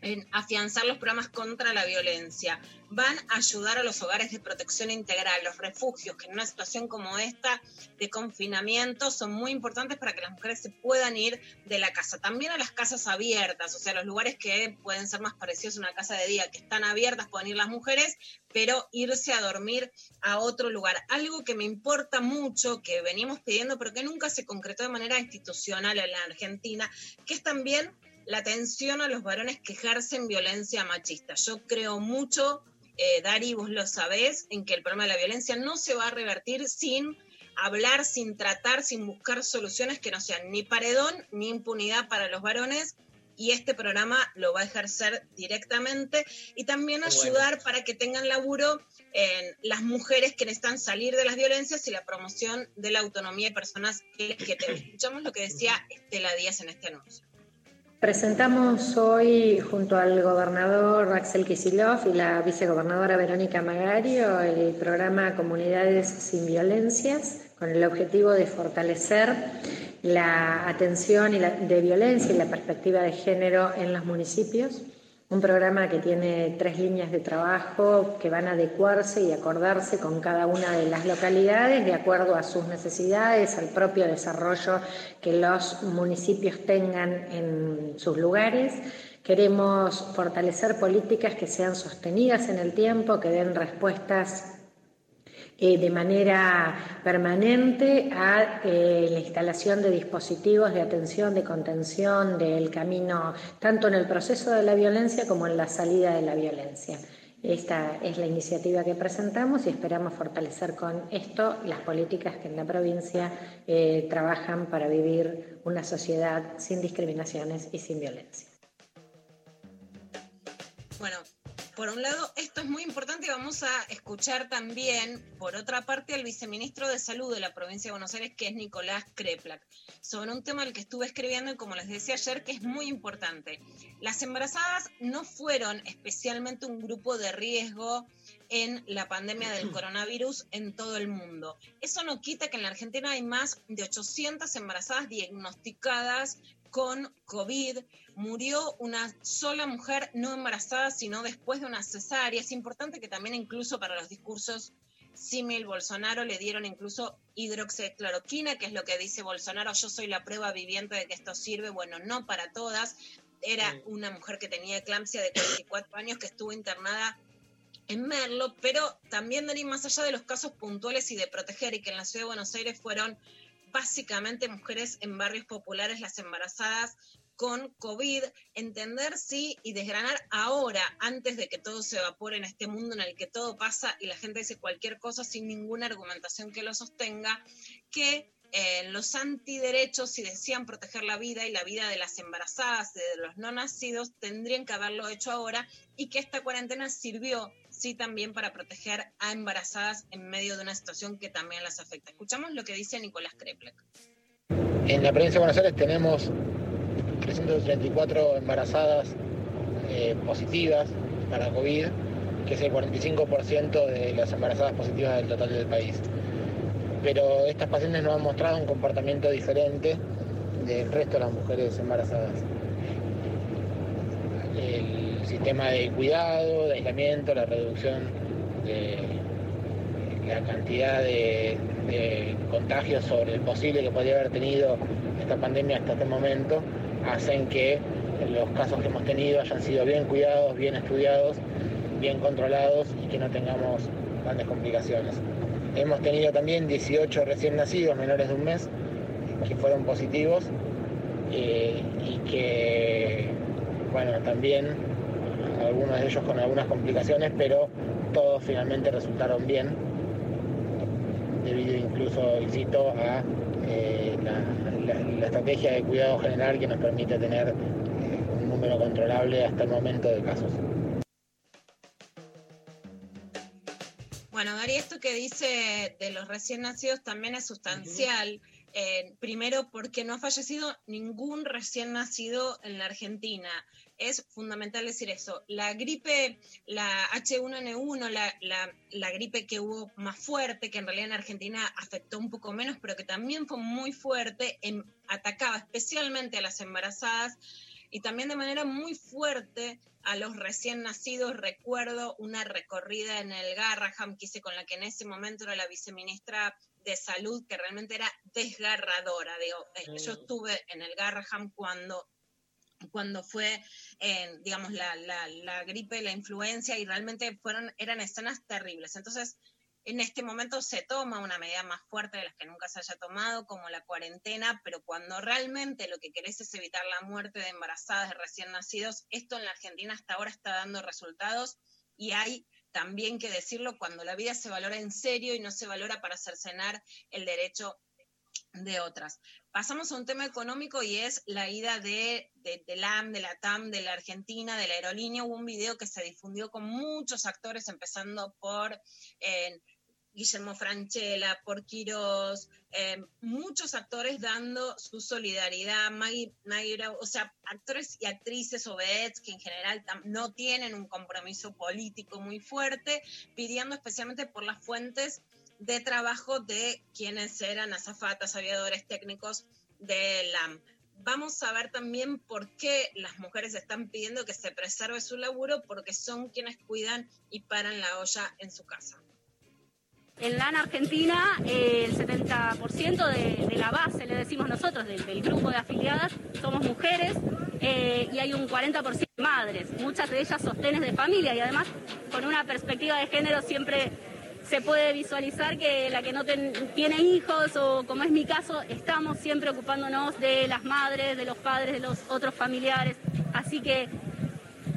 en afianzar los programas contra la violencia. Van a ayudar a los hogares de protección integral, los refugios, que en una situación como esta de confinamiento son muy importantes para que las mujeres se puedan ir de la casa. También a las casas abiertas, o sea, los lugares que pueden ser más parecidos a una casa de día, que están abiertas, pueden ir las mujeres, pero irse a dormir a otro lugar. Algo que me importa mucho, que venimos pidiendo, pero que nunca se concretó de manera institucional en la Argentina, que es también la atención a los varones que ejercen violencia machista. Yo creo mucho, eh, Dari, vos lo sabés, en que el problema de la violencia no se va a revertir sin hablar, sin tratar, sin buscar soluciones que no sean ni paredón ni impunidad para los varones. Y este programa lo va a ejercer directamente y también ayudar para que tengan laburo en las mujeres que necesitan salir de las violencias y la promoción de la autonomía de personas que Escuchamos lo que decía Estela Díaz en este anuncio. Presentamos hoy junto al gobernador Axel Kisilov y la vicegobernadora Verónica Magario el programa Comunidades sin Violencias con el objetivo de fortalecer la atención de violencia y la perspectiva de género en los municipios un programa que tiene tres líneas de trabajo que van a adecuarse y acordarse con cada una de las localidades de acuerdo a sus necesidades, al propio desarrollo que los municipios tengan en sus lugares. Queremos fortalecer políticas que sean sostenidas en el tiempo, que den respuestas eh, de manera permanente a eh, la instalación de dispositivos de atención, de contención del camino, tanto en el proceso de la violencia como en la salida de la violencia. Esta es la iniciativa que presentamos y esperamos fortalecer con esto las políticas que en la provincia eh, trabajan para vivir una sociedad sin discriminaciones y sin violencia. Bueno, por un lado, esto es muy importante y vamos a escuchar también, por otra parte, al viceministro de Salud de la provincia de Buenos Aires, que es Nicolás Kreplak, sobre un tema al que estuve escribiendo y como les decía ayer, que es muy importante. Las embarazadas no fueron especialmente un grupo de riesgo en la pandemia del coronavirus en todo el mundo. Eso no quita que en la Argentina hay más de 800 embarazadas diagnosticadas con COVID. Murió una sola mujer no embarazada, sino después de una cesárea. Es importante que también incluso para los discursos símil Bolsonaro le dieron incluso hidroxicloroquina, que es lo que dice Bolsonaro, yo soy la prueba viviente de que esto sirve. Bueno, no para todas. Era una mujer que tenía eclampsia de 44 años que estuvo internada en Merlo, pero también de más allá de los casos puntuales y de proteger y que en la ciudad de Buenos Aires fueron básicamente mujeres en barrios populares, las embarazadas con COVID, entender sí y desgranar ahora, antes de que todo se evapore en este mundo en el que todo pasa y la gente dice cualquier cosa sin ninguna argumentación que lo sostenga, que eh, los antiderechos, si decían proteger la vida y la vida de las embarazadas, de los no nacidos, tendrían que haberlo hecho ahora y que esta cuarentena sirvió, sí, también para proteger a embarazadas en medio de una situación que también las afecta. Escuchamos lo que dice Nicolás Kreplek. En la provincia de Buenos Aires tenemos 334 embarazadas eh, positivas para COVID, que es el 45% de las embarazadas positivas del total del país pero estas pacientes nos han mostrado un comportamiento diferente del resto de las mujeres embarazadas. El sistema de cuidado, de aislamiento, la reducción de la cantidad de, contagios sobre el posible que podría haber tenido esta pandemia hasta este momento, hacen que los casos que hemos tenido hayan sido bien cuidados, bien estudiados, bien controlados y que no tengamos grandes complicaciones. Hemos tenido también 18 recién nacidos menores de un mes que fueron positivos eh, y que, bueno, también algunos de ellos con algunas complicaciones, pero todos finalmente resultaron bien, debido incluso, insisto, a eh, la, estrategia de cuidado general que nos permite tener eh, un número controlable hasta el momento de casos. Bueno, Gary, esto que dice de los recién nacidos también es sustancial. Eh, primero, porque no ha fallecido ningún recién nacido en la Argentina. Es fundamental decir eso. La gripe, la H1N1, la, la, gripe que hubo más fuerte, que en realidad en Argentina afectó un poco menos, pero que también fue muy fuerte, atacaba especialmente a las embarazadas y también de manera muy fuerte a los recién nacidos. Recuerdo una recorrida en el Garraham que hice con la que en ese momento era la viceministra de salud, que realmente era desgarradora. Digo, eh, yo estuve en el Garraham cuando cuando fue, eh, digamos, la, la, la, gripe, la influencia, y realmente fueron, eran escenas terribles. Entonces, en este momento se toma una medida más fuerte de las que nunca se haya tomado, como la cuarentena, pero cuando realmente lo que querés es evitar la muerte de embarazadas, de recién nacidos, esto en la Argentina hasta ahora está dando resultados y hay también que decirlo cuando la vida se valora en serio y no se valora para cercenar el derecho de otras. Pasamos a un tema económico y es la ida de, de, de, LAM, de la TAM, de la Argentina, de la aerolínea. Hubo un video que se difundió con muchos actores, empezando por eh, Guillermo Franchella, por eh, muchos actores dando su solidaridad, Maggie, o sea, actores y actrices o que en general no tienen un compromiso político muy fuerte, pidiendo especialmente por las fuentes de trabajo de quienes eran azafatas, aviadores técnicos de la Vamos a ver también por qué las mujeres están pidiendo que se preserve su laburo, porque son quienes cuidan y paran la olla en su casa. En LAN Argentina, eh, el 70% de, la base, le decimos nosotros, del, grupo de afiliadas, somos mujeres eh, y hay un 40% de madres, muchas de ellas sostenes de familia y además con una perspectiva de género siempre se puede visualizar que la que no tiene hijos o como es mi caso, estamos siempre ocupándonos de las madres, de los padres, de los otros familiares. Así que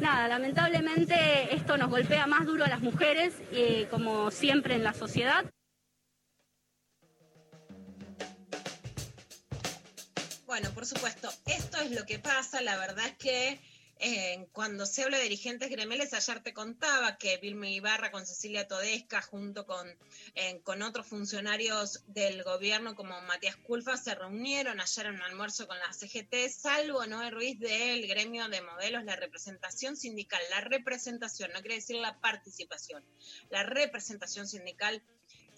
nada, lamentablemente esto nos golpea más duro a las mujeres, eh, como siempre en la sociedad. Bueno, por supuesto, esto es lo que pasa. La verdad es que cuando se habla de dirigentes gremiales, ayer te contaba que Vilma Ibarra con Cecilia Todesca, junto con, con otros funcionarios del gobierno como Matías Culfa, se reunieron ayer en un almuerzo con la CGT, salvo Noé Ruiz del gremio de modelos, la representación sindical, la representación, no quiere decir la participación, la representación sindical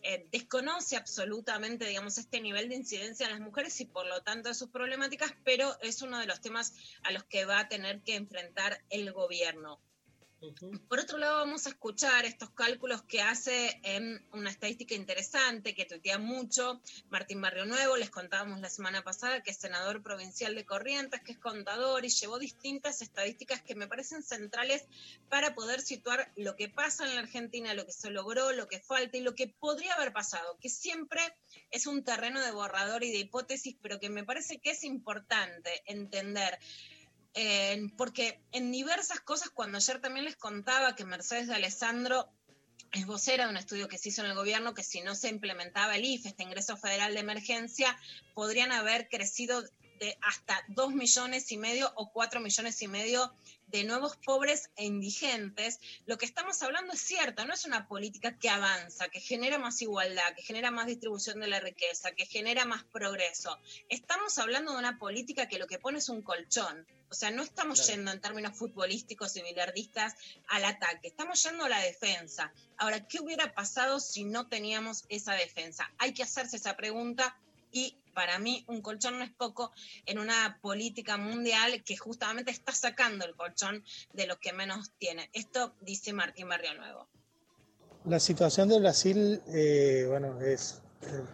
eh, desconoce absolutamente, digamos, este nivel de incidencia en las mujeres y por lo tanto de sus problemáticas, pero es uno de los temas a los que va a tener que enfrentar el gobierno. Por otro lado, vamos a escuchar estos cálculos que hace una estadística interesante que tuitea mucho Martín Barrio Nuevo. Les contábamos la semana pasada que es senador provincial de Corrientes, que es contador y llevó distintas estadísticas que me parecen centrales para poder situar lo que pasa en la Argentina, lo que se logró, lo que falta y lo que podría haber pasado, que siempre es un terreno de borrador y de hipótesis, pero que me parece que es importante entender porque en diversas cosas, cuando ayer también les contaba que Mercedes de Alessandro es vocera de un estudio que se hizo en el gobierno que si no se implementaba el IFE, este ingreso federal de emergencia, podrían haber crecido de hasta 2 millones y medio o 4 millones y medio de nuevos pobres e indigentes, lo que estamos hablando es cierto, no es una política que avanza, que genera más igualdad, que genera más distribución de la riqueza, que genera más progreso. Estamos hablando de una política que lo que pone es un colchón. O sea, no estamos yendo en términos futbolísticos y billardistas al ataque, estamos yendo a la defensa. Ahora, ¿qué hubiera pasado si no teníamos esa defensa? Hay que hacerse esa pregunta y para mí un colchón no es poco en una política mundial que justamente está sacando el colchón de los que menos tienen. Esto dice Martín Barrio Nuevo. La situación de Brasil, eh, bueno, es, eh,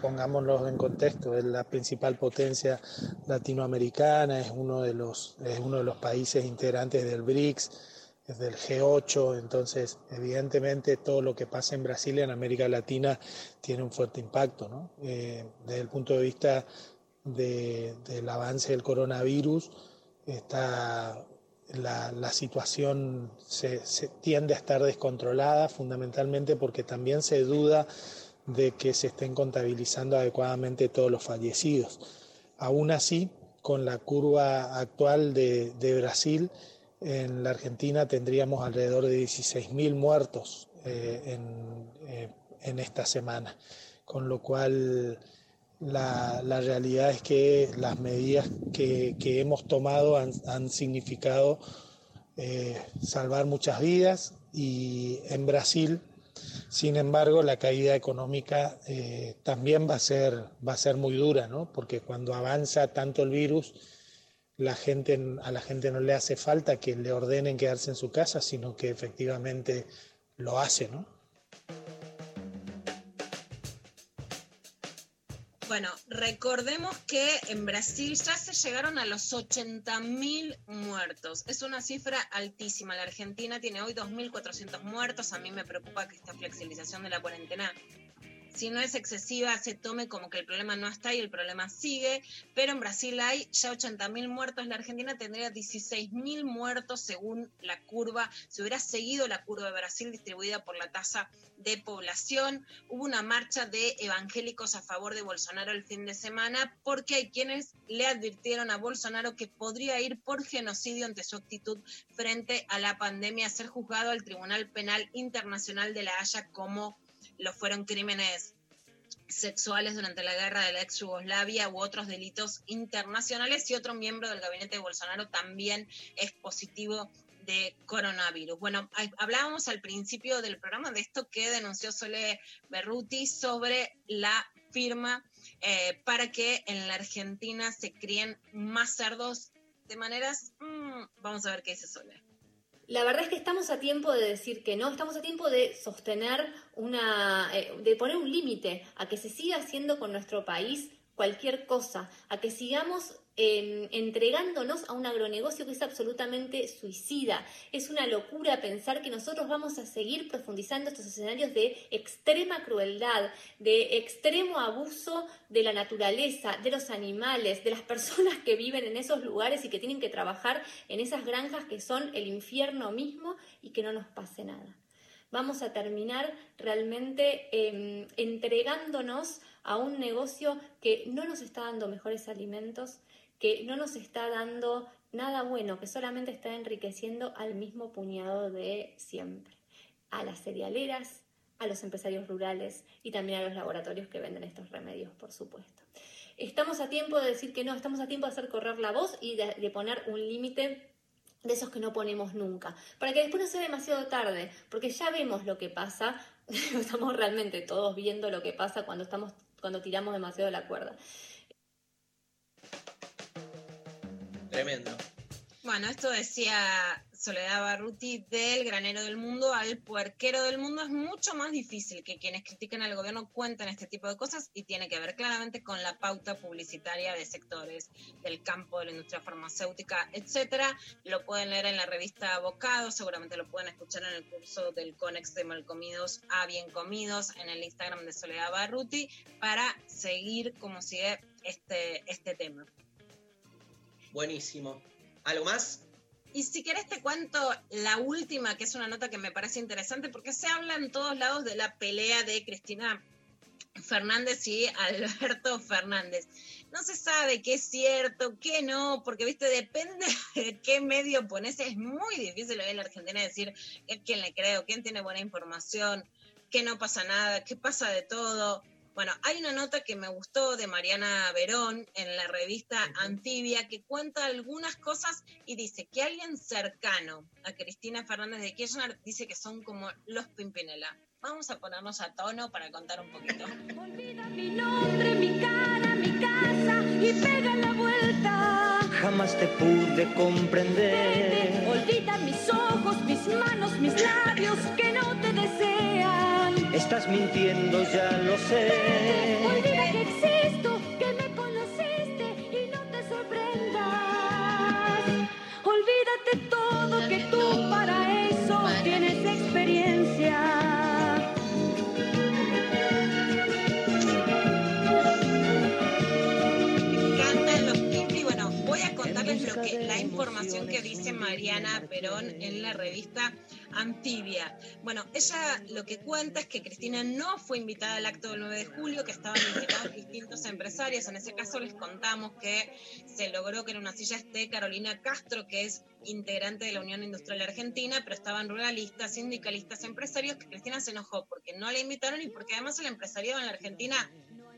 pongámoslo en contexto, es la principal potencia latinoamericana, es uno de los, es uno de los países integrantes del BRICS del G8, entonces evidentemente todo lo que pasa en Brasil y en América Latina tiene un fuerte impacto. ¿no? Eh, desde el punto de vista del avance del coronavirus, está, la, situación se, tiende a estar descontrolada fundamentalmente porque también se duda de que se estén contabilizando adecuadamente todos los fallecidos. Aún así, con la curva actual de Brasil, en la Argentina tendríamos alrededor de 16.000 muertos eh, eh, en, esta semana, con lo cual la, realidad es que las medidas que, hemos tomado han, significado eh, salvar muchas vidas y en Brasil, sin embargo, la caída económica también va a, ser, va a ser muy dura, ¿no? porque cuando avanza tanto el virus, la gente, a la gente no le hace falta que le ordenen quedarse en su casa, sino que efectivamente lo hace, ¿no? Bueno, recordemos que en Brasil ya se llegaron a los 80.000 muertos. Es una cifra altísima. La Argentina tiene hoy 2.400 muertos. A mí me preocupa que esta flexibilización de la cuarentena si no es excesiva, se tome como que el problema no está y el problema sigue, pero en Brasil hay ya 80.000 muertos, la Argentina tendría 16.000 muertos según la curva, si hubiera seguido la curva de Brasil distribuida por la tasa de población. Hubo una marcha de evangélicos a favor de Bolsonaro el fin de semana porque hay quienes le advirtieron a Bolsonaro que podría ir por genocidio ante su actitud frente a la pandemia ser juzgado al Tribunal Penal Internacional de La Haya como lo fueron crímenes sexuales durante la guerra de la ex Yugoslavia u otros delitos internacionales y otro miembro del gabinete de Bolsonaro también es positivo de coronavirus. Bueno, hablábamos al principio del programa de esto que denunció Sole Berruti sobre la firma eh, para que en la Argentina se críen más cerdos de maneras... Mm, vamos a ver qué dice Sole la verdad es que estamos a tiempo de decir que no, estamos a tiempo de sostener una, eh, de poner un límite a que se siga haciendo con nuestro país cualquier cosa, a que sigamos entregándonos a un agronegocio que es absolutamente suicida. Es una locura pensar que nosotros vamos a seguir profundizando estos escenarios de extrema crueldad, de extremo abuso de la naturaleza, de los animales, de las personas que viven en esos lugares y que tienen que trabajar en esas granjas que son el infierno mismo y que no nos pase nada vamos a terminar realmente em, entregándonos a un negocio que no nos está dando mejores alimentos, que no nos está dando nada bueno, que solamente está enriqueciendo al mismo puñado de siempre, a las cerealeras, a los empresarios rurales y también a los laboratorios que venden estos remedios, por supuesto. Estamos a tiempo de decir que no, estamos a tiempo de hacer correr la voz y de, poner un límite de esos que no ponemos nunca, para que después no sea demasiado tarde, porque ya vemos lo que pasa, estamos realmente todos viendo lo que pasa cuando, estamos, cuando tiramos demasiado la cuerda. Bueno, esto decía Soledad Barruti del granero del mundo al puerquero del mundo. Es mucho más difícil que quienes critican al gobierno cuenten este tipo de cosas y tiene que ver claramente con la pauta publicitaria de sectores del campo, de la industria farmacéutica, etcétera. Lo pueden leer en la revista Abocado, seguramente lo pueden escuchar en el curso del Conex de Malcomidos a Bien Comidos, en el Instagram de Soledad Barruti, para seguir como sigue este, este tema. Buenísimo. ¿Algo más? Y si querés te cuento la última, que es una nota que me parece interesante, porque se habla en todos lados de la pelea de Cristina Fernández y Alberto Fernández. No se sabe qué es cierto, qué no, porque, viste, depende de qué medio pones. Es muy difícil hoy en la Argentina decir quién le creo, quién tiene buena información, que no pasa nada, que pasa de todo. Bueno, hay una nota que me gustó de Mariana Verón en la revista Antibia que cuenta algunas cosas y dice que alguien cercano a Cristina Fernández de Kirchner dice que son como los Pimpinela. Vamos a ponernos a tono para contar un poquito. Olvida mi nombre, mi cara, mi casa y pega la vuelta. Jamás te pude comprender. Olvida mis ojos, mis manos, mis labios que no te desean. Estás mintiendo, ya lo sé. Olvida que existo, que me conociste y no te sorprendas. Olvídate todo, que tú para eso tienes experiencia. Que, la información que dice Mariana Perón en la revista Antibia. Bueno, ella lo que cuenta es que Cristina no fue invitada al acto del 9 de julio, que estaban invitados distintos empresarios. En ese caso les contamos que se logró que en una silla esté Carolina Castro, que es integrante de la Unión Industrial Argentina, pero estaban ruralistas, sindicalistas, empresarios, que Cristina se enojó porque no la invitaron y porque además el empresariado en la Argentina,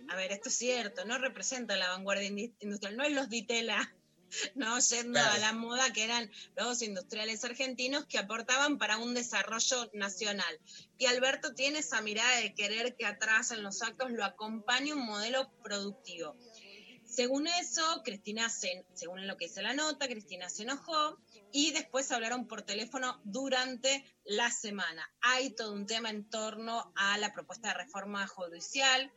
a ver, esto es cierto, no representa la vanguardia industrial, no es los Ditela, no yendo a la moda que eran los industriales argentinos que aportaban para un desarrollo nacional. Y Alberto tiene esa mirada de querer que atrás en los actos lo acompañe un modelo productivo. Según eso, Cristina, se, según lo que dice la nota, Cristina se enojó y después hablaron por teléfono durante la semana. Hay todo un tema en torno a la propuesta de reforma judicial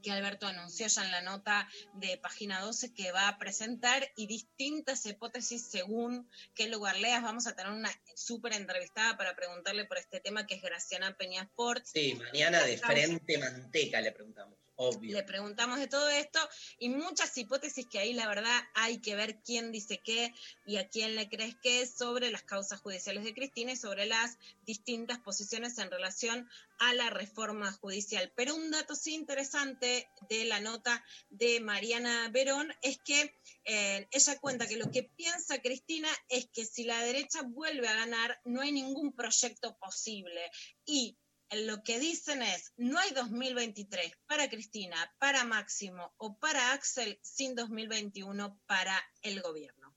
que Alberto anunció ya en la nota de página 12 que va a presentar y distintas hipótesis según qué lugar leas. Vamos a tener una súper entrevistada para preguntarle por este tema que es Graciana Peñasport. Sí, mañana de frente manteca le preguntamos, obvio. Le preguntamos de todo esto y muchas hipótesis que ahí la verdad hay que ver quién dice qué y a quién le crees qué sobre las causas judiciales de Cristina y sobre las distintas posiciones en relación a la reforma judicial. Pero un dato sí interesante de la nota de Mariana Verón es que eh, ella cuenta que lo que piensa Cristina es que si la derecha vuelve a ganar no hay ningún proyecto posible y lo que dicen es, no hay 2023 para Cristina, para Máximo o para Axel sin 2021 para el gobierno.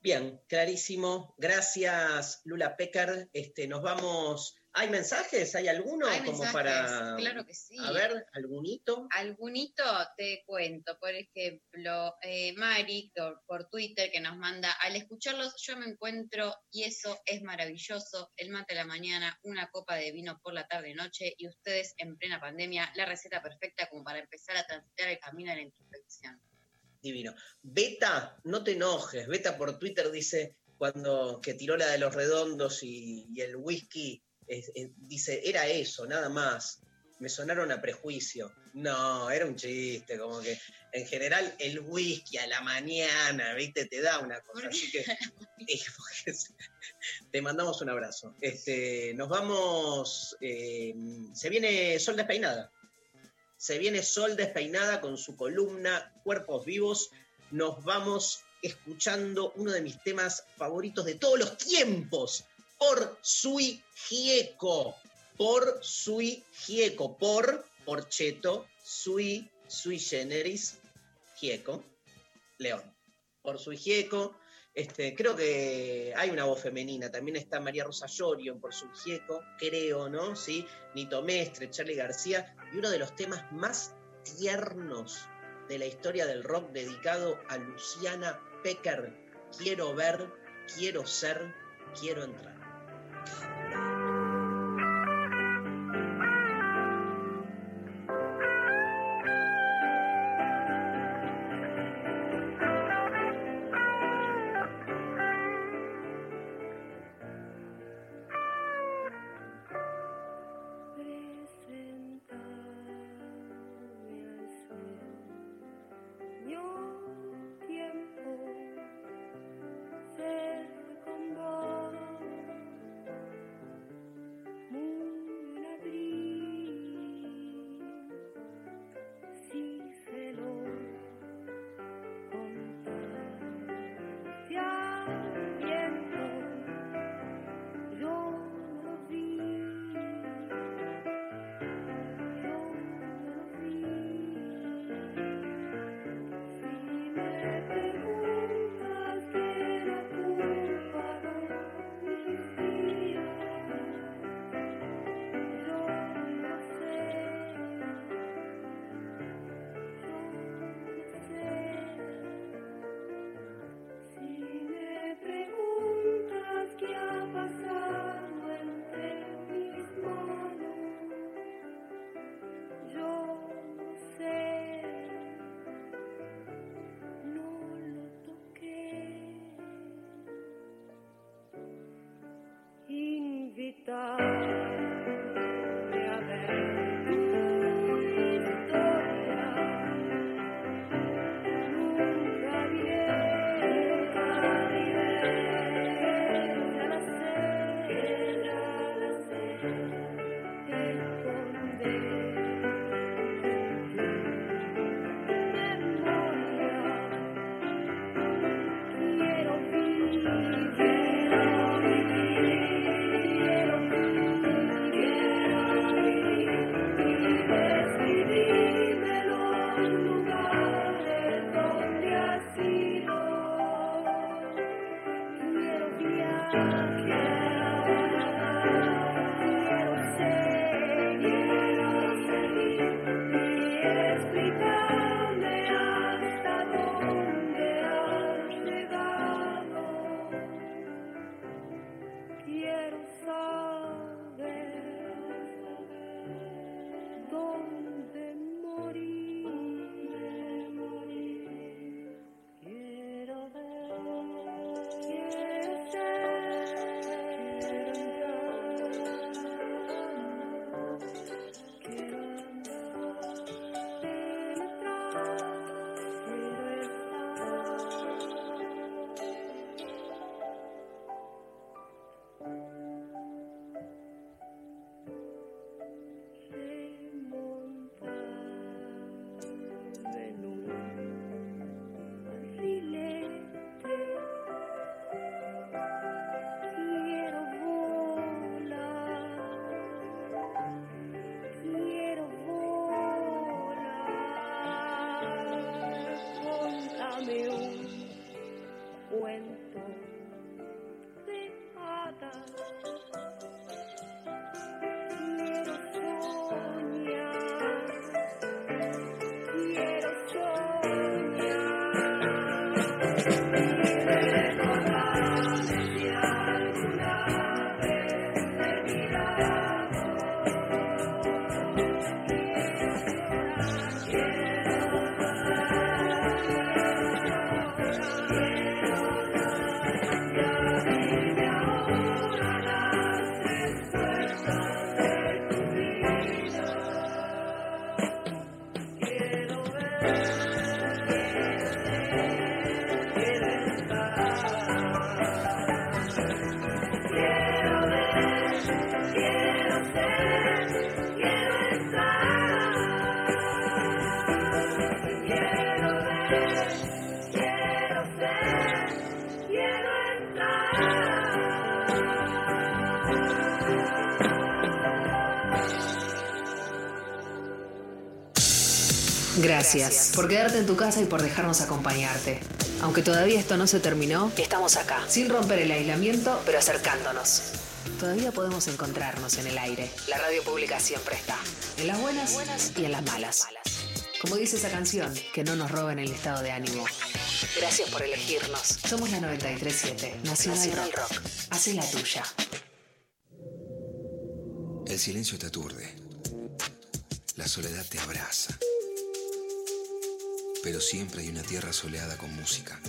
Bien, clarísimo. Gracias, Lula Pecker. Este, nos vamos. ¿Hay mensajes? ¿Hay alguno? Hay como mensajes, para. claro que sí. A ver. Algún hito te cuento, por ejemplo, eh, Mari por, Twitter que nos manda, al escucharlos yo me encuentro y eso es maravilloso, el mate a la mañana, una copa de vino por la tarde noche y ustedes en plena pandemia, la receta perfecta como para empezar a transitar el camino de la introspección. Divino. Beta, no te enojes. Beta por Twitter dice cuando que tiró la de los redondos y, y el whisky, es- es- dice, era eso, nada más. Me sonaron a prejuicio. No, era un chiste, como que en general el whisky a la mañana, viste, te da una cosa. Así que te mandamos un abrazo. Este, nos vamos, eh, se viene Sol Despeinada. Se viene Sol Despeinada con su columna Cuerpos Vivos. Nos vamos escuchando uno de mis temas favoritos de todos los tiempos. Por Sui Gieco. Por Sui Gieco. Por Porcheto. Sui, Sui Generis. Gieco. León. Por Sui Gieco. Este, creo que hay una voz femenina, también está María Rosa Llorio por su Gieco, creo, ¿no? Sí, Nito Mestre, Charlie García, y uno de los temas más tiernos de la historia del rock dedicado a Luciana Pecker. Quiero ver, quiero ser, quiero entrar. Gracias por quedarte en tu casa y por dejarnos acompañarte. Aunque todavía esto no se terminó, estamos acá, sin romper el aislamiento, pero acercándonos. Todavía podemos encontrarnos en el aire. La radio pública siempre está. En las buenas, y en las malas. Como dice esa canción, que no nos roben el estado de ánimo. Gracias por elegirnos. Somos la 937, Nacional, Rock. Hace la tuya. El silencio te aturde. La soledad te abraza. Pero siempre hay una tierra soleada con música.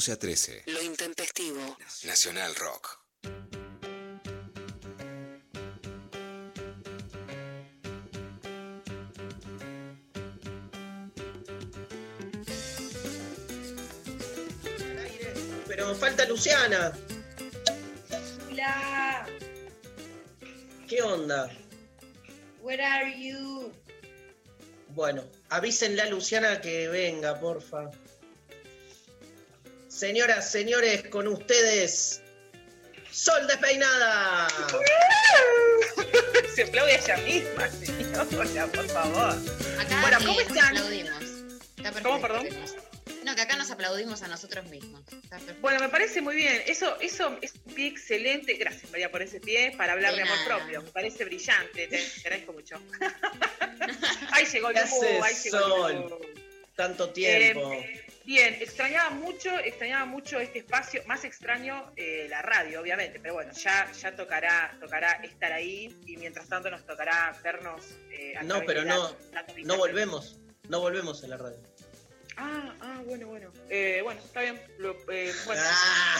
11 a 13. Lo intempestivo. Nacional Rock. Pero falta Luciana. Hola, ¿Qué onda? where are you? Bueno, avísenle a Luciana que venga, porfa. Señoras, señores, con ustedes, Sol despeinada. Se aplaude a ella misma, señora, por favor. Acá Bueno, ¿cómo nos están? aplaudimos. Está perfecto. ¿Cómo, perdón? No, que acá nos aplaudimos a nosotros mismos. Bueno, me parece muy bien. Eso, eso es un pie excelente. Gracias, María, por ese pie para hablar De de, amor propio. Me parece brillante. Te agradezco mucho. ahí llegó el ¿Qué Lu, ahí llegó el. Tanto tiempo. Eh, bien, extrañaba mucho, extrañaba mucho este espacio, más extraño eh, la radio, obviamente, pero bueno, ya, ya tocará, tocará estar ahí y mientras tanto nos tocará vernos. eh, a no, pero de la- no, la no volvemos. No volvemos en la radio. Ah, ah, bueno, bueno. Eh, bueno, está bien. Lo- eh, bueno. Ah.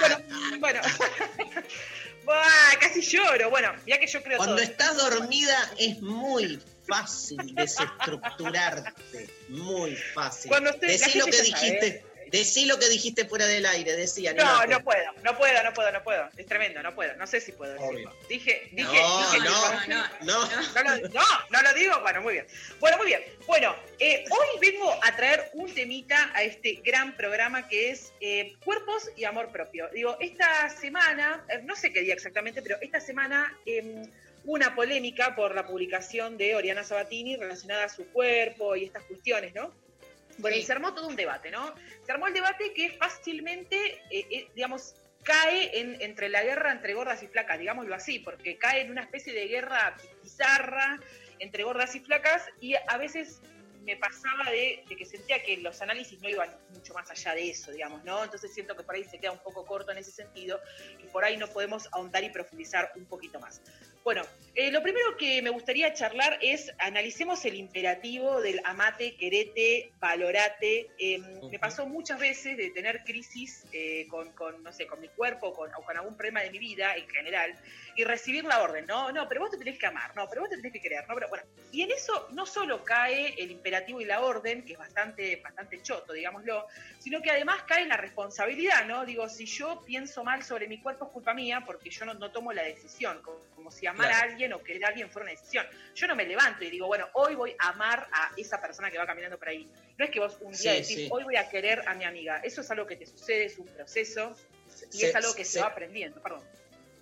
bueno, bueno. Casi lloro. Bueno, ya que yo creo Cuando todo. estás dormida es muy fácil desestructurarte. Muy fácil. Estoy- decí lo que dijiste. Decí lo que dijiste fuera del aire, decía. No, no puedo, no puedo, no puedo, no puedo. Es tremendo, no puedo. No sé si puedo decirlo. Dije, dije, No, dije. no, no, no. no, lo, no, no lo digo. Bueno, muy bien. Bueno, muy bien. Bueno, eh, hoy vengo a traer un temita a este gran programa que es eh, Cuerpos y Amor Propio. Digo, esta semana, eh, no sé qué día exactamente, pero esta semana eh, hubo una polémica por la publicación de Oriana Sabatini relacionada a su cuerpo y estas cuestiones, ¿no? Bueno, y se armó todo un debate, ¿no? Se armó el debate que fácilmente, eh, eh, digamos, cae en, entre la guerra entre gordas y flacas, digámoslo así, porque cae en una especie de guerra bizarra entre gordas y flacas y a veces me pasaba de, de que sentía que los análisis no iban mucho más allá de eso, digamos, ¿no? Entonces siento que por ahí se queda un poco corto en ese sentido y por ahí no podemos ahondar y profundizar un poquito más. Bueno, eh, lo primero que me gustaría charlar es analicemos el imperativo del amate, querete, valorate. Eh, Me pasó muchas veces de tener crisis eh, con, con, no sé, con mi cuerpo con, o con algún problema de mi vida en general y recibir la orden, no, no, pero vos te tenés que amar, no, pero vos te tenés que querer, no, pero bueno. Y en eso no solo cae el imperativo y la orden, que es bastante, bastante choto, digámoslo, sino que además cae la responsabilidad, ¿no? Digo, si yo pienso mal sobre mi cuerpo es culpa mía porque yo no, no tomo la decisión, como, como si amar Claro. a alguien o querer a alguien fuera una decisión. Yo no me levanto y digo, bueno, hoy voy a amar a esa persona que va caminando por ahí. No es que vos un día Sí, decís, sí. hoy voy a querer a mi amiga. Eso es algo que te sucede, es un proceso y Se- es algo que se, se- va aprendiendo. Perdón.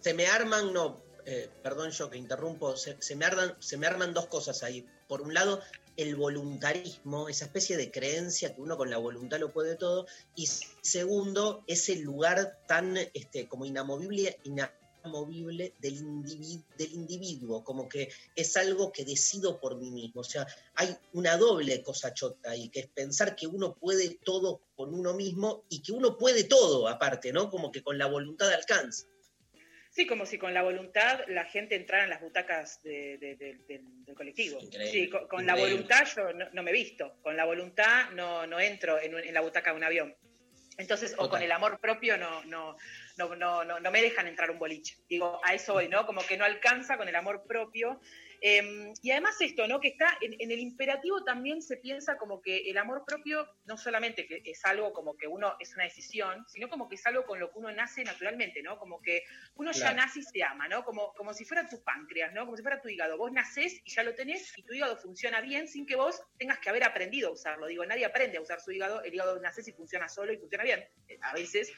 se me arman, no, eh, perdón yo que interrumpo, se, se me arman, se me arman dos cosas ahí. Por un lado, el voluntarismo, esa especie de creencia que uno con la voluntad lo puede todo, y segundo, ese lugar tan este, como inamovible, inamovible del, individuo, del individuo, como que es algo que decido por mí mismo. O sea, hay una doble cosa chota ahí, que es pensar que uno puede todo con uno mismo y que uno puede todo aparte, ¿no? Como que con la voluntad alcanza. Sí, como si con la voluntad la gente entrara en las butacas de- de- de- del, del colectivo. Increíble, Sí, con, con la voluntad yo no, no me visto. Con la voluntad no, no entro en, la butaca de un avión. Entonces, o con el amor propio no, no, no, no, no, no me dejan entrar un boliche. Digo, a eso voy, ¿no? Como que no alcanza con el amor propio. Eh, y además esto, ¿no? Que está en, en el imperativo también se piensa como que el amor propio no solamente que es algo como que uno es una decisión, sino como que es algo con lo que uno nace naturalmente, ¿no? Como que uno ya nace y se ama, ¿no? Como, como si fuera tu páncreas, ¿no? Como si fuera tu hígado. Vos nacés y ya lo tenés y tu hígado funciona bien sin que vos tengas que haber aprendido a usarlo. Digo, nadie aprende a usar su hígado, el hígado nacés y funciona solo y funciona bien, eh, a veces.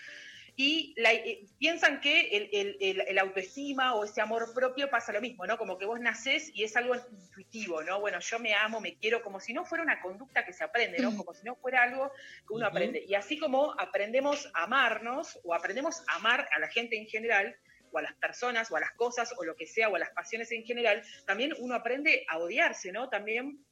Y la- eh, piensan que el, el- el- el autoestima o ese amor propio pasa lo mismo, ¿no? Como que vos nacés y es algo intuitivo, ¿no? Bueno, yo me amo, me quiero, como si no fuera una conducta que se aprende, ¿no? Como si no fuera algo que uno aprende. Y así como aprendemos a amarnos o aprendemos a amar a la gente en general, o a las personas, o a las cosas, o lo que sea, o a las pasiones en general, también uno aprende a odiarse, ¿no? También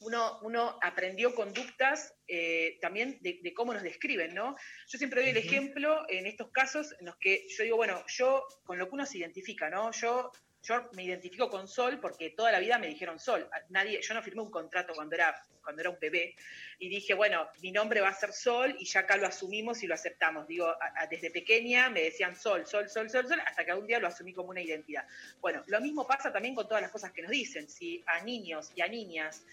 uno, uno aprendió conductas eh, también de, de cómo nos describen, ¿no? Yo siempre doy el ejemplo en estos casos en los que yo digo, bueno, yo con lo que uno se identifica, ¿no? Yo, yo me identifico con Sol porque toda la vida me dijeron Sol. Nadie, yo no firmé un contrato cuando era, cuando era un bebé y dije, bueno, mi nombre va a ser Sol y ya acá lo asumimos y lo aceptamos. Digo, a- a- desde pequeña me decían Sol, Sol, Sol, Sol, Sol, hasta que algún día lo asumí como una identidad. Bueno, lo mismo pasa también con todas las cosas que nos dicen. Si a niños y a niñas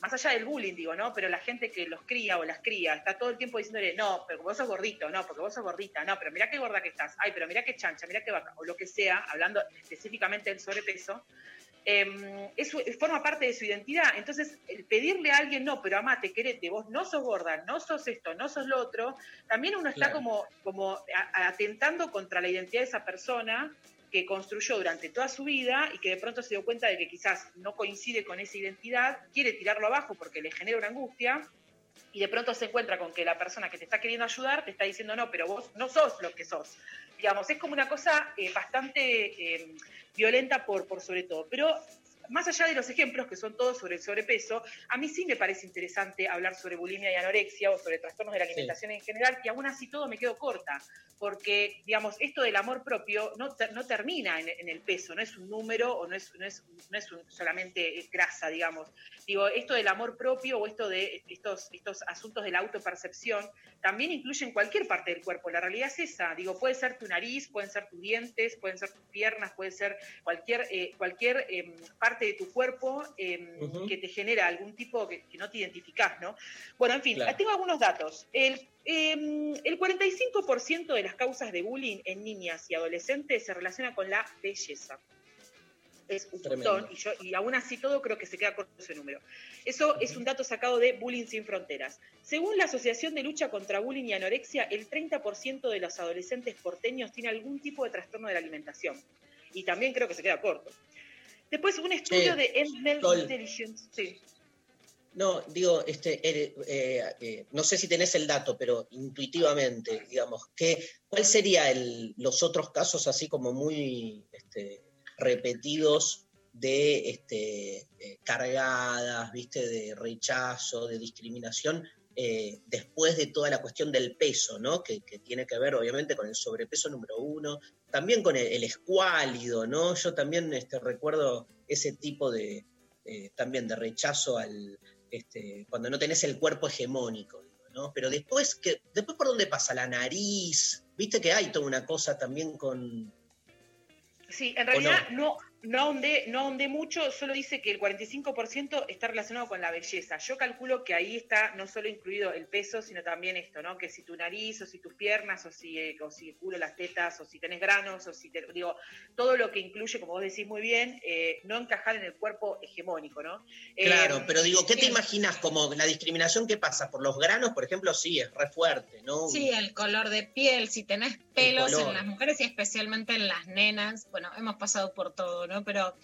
más allá del bullying, digo, ¿no? Pero la gente que los cría o las cría está todo el tiempo diciéndole, no, pero vos sos gordito, no, porque vos sos gordita, no, pero mirá qué gorda que estás, ay, pero mirá qué chancha, mirá qué vaca, o lo que sea, hablando específicamente del sobrepeso, eh, eso forma parte de su identidad. Entonces, el pedirle a alguien, no, pero amate, querete, vos no sos gorda, no sos esto, no sos lo otro, también uno está Claro. como, como atentando contra la identidad de esa persona que construyó durante toda su vida y que de pronto se dio cuenta de que quizás no coincide con esa identidad, quiere tirarlo abajo porque le genera una angustia y de pronto se encuentra con que la persona que te está queriendo ayudar te está diciendo no, pero vos no sos lo que sos. Digamos, es como una cosa eh, bastante eh, violenta por, por sobre todo. Pero más allá de los ejemplos, que son todos sobre el sobrepeso, a mí sí me parece interesante hablar sobre bulimia y anorexia o sobre trastornos de la alimentación en general, y aún así todo me quedo corta, porque, digamos, esto del amor propio no, no termina en, en el peso, no es un número o no es, no es, no es un- solamente grasa, digamos. Digo, esto del amor propio o esto de estos, estos asuntos de la autopercepción también incluyen cualquier parte del cuerpo. La realidad es esa. Digo, puede ser tu nariz, pueden ser tus dientes, pueden ser tus piernas, puede ser cualquier, eh, cualquier em, parte de tu cuerpo em, que te genera algún tipo que, que no te identificás, ¿no? Bueno, en fin, Claro. tengo algunos datos. El, em, el 45% de las causas de bullying en niñas y adolescentes se relaciona con la belleza. Es un Tremendo. montón, y, yo, y aún así todo creo que se queda corto ese número. Eso es un dato sacado de Bullying Sin Fronteras. Según la Asociación de Lucha contra Bullying y Anorexia, el 30% de los adolescentes porteños tiene algún tipo de trastorno de la alimentación. Y también creo que se queda corto. Después, un estudio Sí, de Endel. Intelligence. Sí. No, digo, este, eh, eh, eh, no sé si tenés el dato, pero intuitivamente, digamos, ¿qué, ¿cuál sería el, los otros casos así como muy este, repetidos de este, eh, cargadas, viste, de rechazo, de discriminación eh, después de toda la cuestión del peso, ¿no? Que, que tiene que ver obviamente con el sobrepeso número uno, también con el, el escuálido, ¿no? Yo también este, recuerdo ese tipo de, eh, también de rechazo al, este, cuando no tenés el cuerpo hegemónico, digo, ¿no? Pero después, que, después ¿por dónde pasa? La nariz, viste que hay toda una cosa también con... Sí, en realidad no, no, ahondé, no ahondé mucho, solo dice que el 45% está relacionado con la belleza. Yo calculo que ahí está no solo incluido el peso, sino también esto, ¿no? Que si tu nariz, o si tus piernas, o si, eh, o si el culo, las tetas, o si tenés granos, o si te, digo, todo lo que incluye, como vos decís muy bien, eh, no encajar en el cuerpo hegemónico, ¿no? Eh, Claro, pero digo, ¿qué te imaginas como la discriminación que pasa por los granos, por ejemplo? Sí, es re fuerte, ¿no? Sí, el color de piel, si tenés pelos en las mujeres y especialmente en las nenas, bueno, hemos pasado por todo, ¿no? Pero,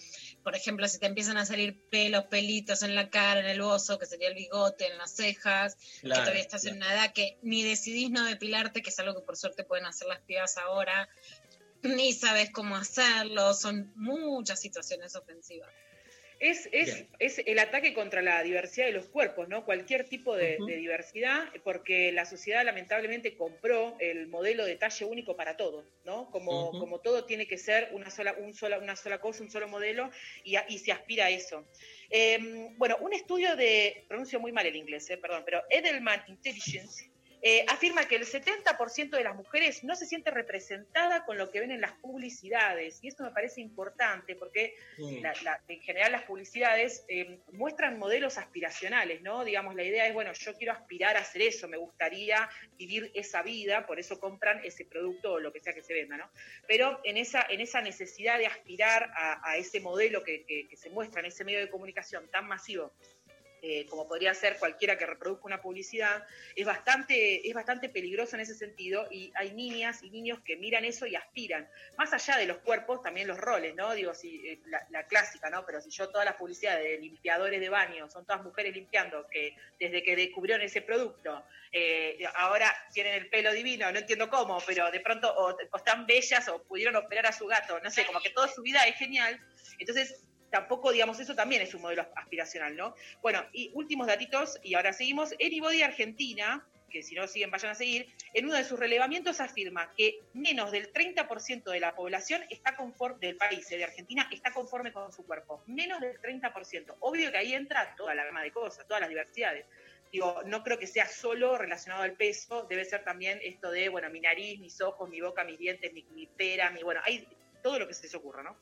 por ejemplo, si te empiezan a salir pelos, pelitos en la cara, en el bozo, que sería el bigote, en las cejas, que todavía estás en una edad que ni decidís no depilarte, que es algo que por suerte pueden hacer las pibas ahora, ni sabes cómo hacerlo, son muchas situaciones ofensivas. Es, es, es el ataque contra la diversidad de los cuerpos, ¿no? Cualquier tipo de, diversidad, porque la sociedad lamentablemente compró el modelo de talle único para todo, ¿no? Como, como todo tiene que ser una sola, un sola, una sola cosa, un solo modelo, y, a- y se aspira a eso. Eh, bueno, un estudio de, pronuncio muy mal el inglés, eh, perdón, pero Edelman Intelligence eh, afirma que el 70% de las mujeres no se siente representada con lo que ven en las publicidades, y esto me parece importante porque la- la- en general las publicidades eh, muestran modelos aspiracionales, ¿no? Digamos, la idea es, bueno, yo quiero aspirar a hacer eso, me gustaría vivir esa vida, por eso compran ese producto o lo que sea que se venda, ¿no? Pero en esa, en esa necesidad de aspirar a, a ese modelo que, que- que se muestra en ese medio de comunicación tan masivo, eh, como podría ser cualquiera que reproduzca una publicidad, es bastante, es bastante peligroso en ese sentido y hay niñas y niños que miran eso y aspiran. Más allá de los cuerpos, también los roles, ¿no? Digo, si, eh, la, clásica, ¿no? Pero si yo todas las publicidades de limpiadores de baño son todas mujeres limpiando, que desde que descubrieron ese producto, eh, ahora tienen el pelo divino, no entiendo cómo, pero de pronto o están bellas o pudieron operar a su gato, no sé, como que toda su vida es genial. Entonces, tampoco, digamos, eso también es un modelo aspiracional, ¿no? Bueno, y últimos datitos, y ahora seguimos. Anybody Argentina, que si no siguen vayan a seguir, en uno de sus relevamientos afirma que menos del 30% de la población está conforme, del país, eh, de Argentina, está conforme con su cuerpo. Menos del 30%. Obvio que ahí entra toda la gama de cosas, todas las diversidades. Digo, no creo que sea solo relacionado al peso, debe ser también esto de, bueno, mi nariz, mis ojos, mi boca, mis dientes, mi, mi pera, mi, bueno, hay todo lo que se les ocurra, ¿no?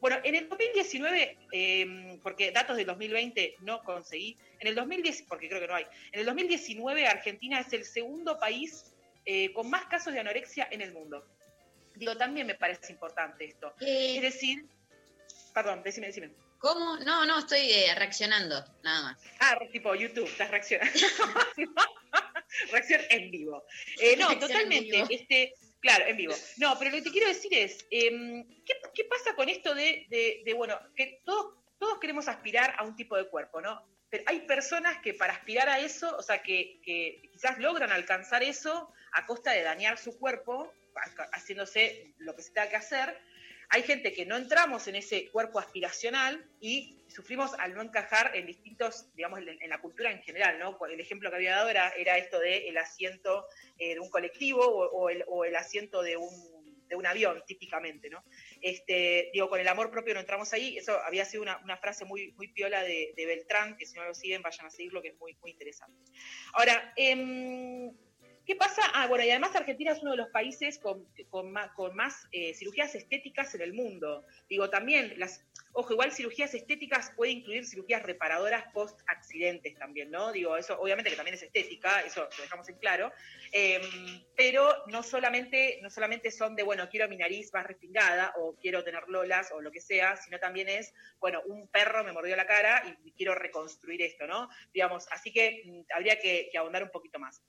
Bueno, en el 2019, eh, porque datos del 2020 no conseguí, en el 2010, porque creo que no hay, en el 2019 Argentina es el segundo país eh, con más casos de anorexia en el mundo. Digo, también me parece importante esto. Eh, Es decir, perdón, decime, decime. ¿Cómo? No, no, estoy eh, reaccionando, nada más. Ah, tipo YouTube, estás reaccionando. Reacción en vivo. No, Reacción totalmente. vivo. Este, claro, en vivo. No, pero lo que te quiero decir es, em, ¿qué, pasa con esto de, de- bueno, que todos, todos queremos aspirar a un tipo de cuerpo, ¿no? Pero hay personas que para aspirar a eso, o sea, que, que quizás logran alcanzar eso a costa de dañar su cuerpo, ha- haciéndose lo que se tenga que hacer. Hay gente que no entramos en ese cuerpo aspiracional y sufrimos al no encajar en distintos, digamos, en, la cultura en general, ¿no? El ejemplo que había dado era, era esto de asiento eh, de un colectivo o, el, asiento de un, avión, típicamente, ¿no? Este, digo, con el amor propio no entramos ahí, eso había sido una, frase muy, piola de, Beltrán, que si no lo siguen, vayan a seguirlo, que es muy, muy interesante. Ahora, em, ¿Qué pasa? Ah, bueno, y además Argentina es uno de los países con, más, eh, cirugías estéticas en el mundo. Digo, también, las, ojo, igual cirugías estéticas puede incluir cirugías reparadoras post accidentes también, ¿no? Digo, eso obviamente que también es estética, eso lo dejamos en claro. Eh, pero no solamente, no solamente son de, bueno, quiero mi nariz más respingada o quiero tener lolas o lo que sea, sino también es, bueno, un perro me mordió la cara y quiero reconstruir esto, ¿no? Digamos, así que mm, habría que, que un poquito más.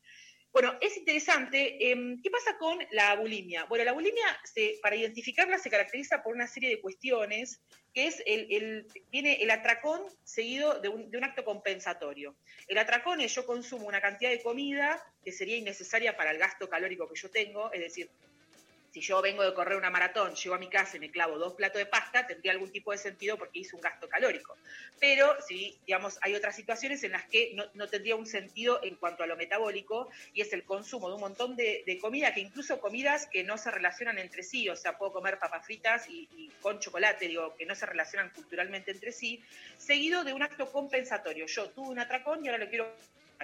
Bueno, es interesante. eh, ¿Qué pasa con la bulimia? Bueno, la bulimia, se- para identificarla, se caracteriza por una serie de cuestiones, que es el, el- el atracón seguido de un, de un acto compensatorio. El atracón es yo consumo una cantidad de comida que sería innecesaria para el gasto calórico que yo tengo, es decir, si yo vengo de correr una maratón, llego a mi casa y me clavo dos platos de pasta, tendría algún tipo de sentido porque hice un gasto calórico. Pero si, digamos, hay otras situaciones en las que no, tendría un sentido en cuanto a lo metabólico y es el consumo de un montón de, de comida, que incluso comidas que no se relacionan entre sí, o sea, puedo comer papas fritas y, y con chocolate, digo, que no se relacionan culturalmente entre sí, seguido de un acto compensatorio. Yo tuve un atracón y ahora lo quiero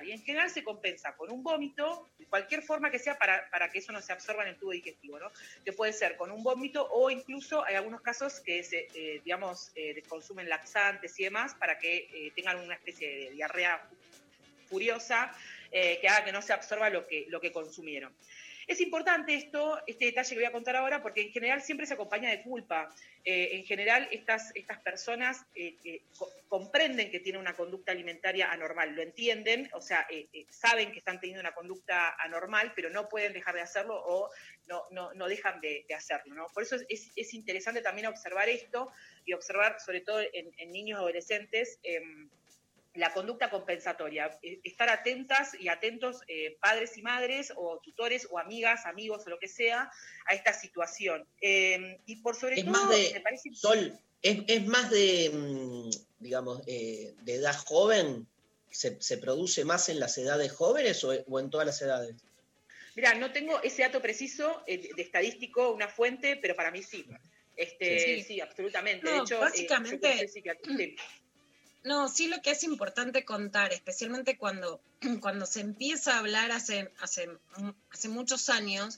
y en general se compensa con un vómito, de cualquier forma que sea para, para que eso no se absorba en el tubo digestivo, ¿no? Que puede ser con un vómito o incluso hay algunos casos que se, eh, digamos, eh, consumen laxantes y demás para que eh, tengan una especie de diarrea furiosa que haga que no se absorba lo que, lo que consumieron. Es importante esto, este detalle que voy a contar ahora, porque en general siempre se acompaña de culpa. Eh, en general, estas, estas personas eh, co- comprenden que tienen una conducta alimentaria anormal, lo entienden, o sea, eh, saben que están teniendo una conducta anormal, pero no pueden dejar de hacerlo o no, no, no dejan de, hacerlo. ¿no? Por eso es, es- es interesante también observar esto y observar, sobre todo en, en niños y adolescentes, em, la conducta compensatoria, eh, estar atentas y atentos eh, padres y madres o tutores o amigas, amigos o lo que sea a esta situación. Eh, y por sobre Es todo, más de, me parece Sol, es, es más de, mm, digamos, eh, de edad joven, ¿Se, se produce más en las edades jóvenes o, o en todas las edades? Mira, no tengo ese dato preciso eh, de, estadístico, una fuente, pero para mí sí. Este, Sí. sí. absolutamente. No, de hecho, eh, básicamente- No, sí lo que es importante contar, especialmente cuando, cuando se empieza a hablar hace, hace, hace muchos años,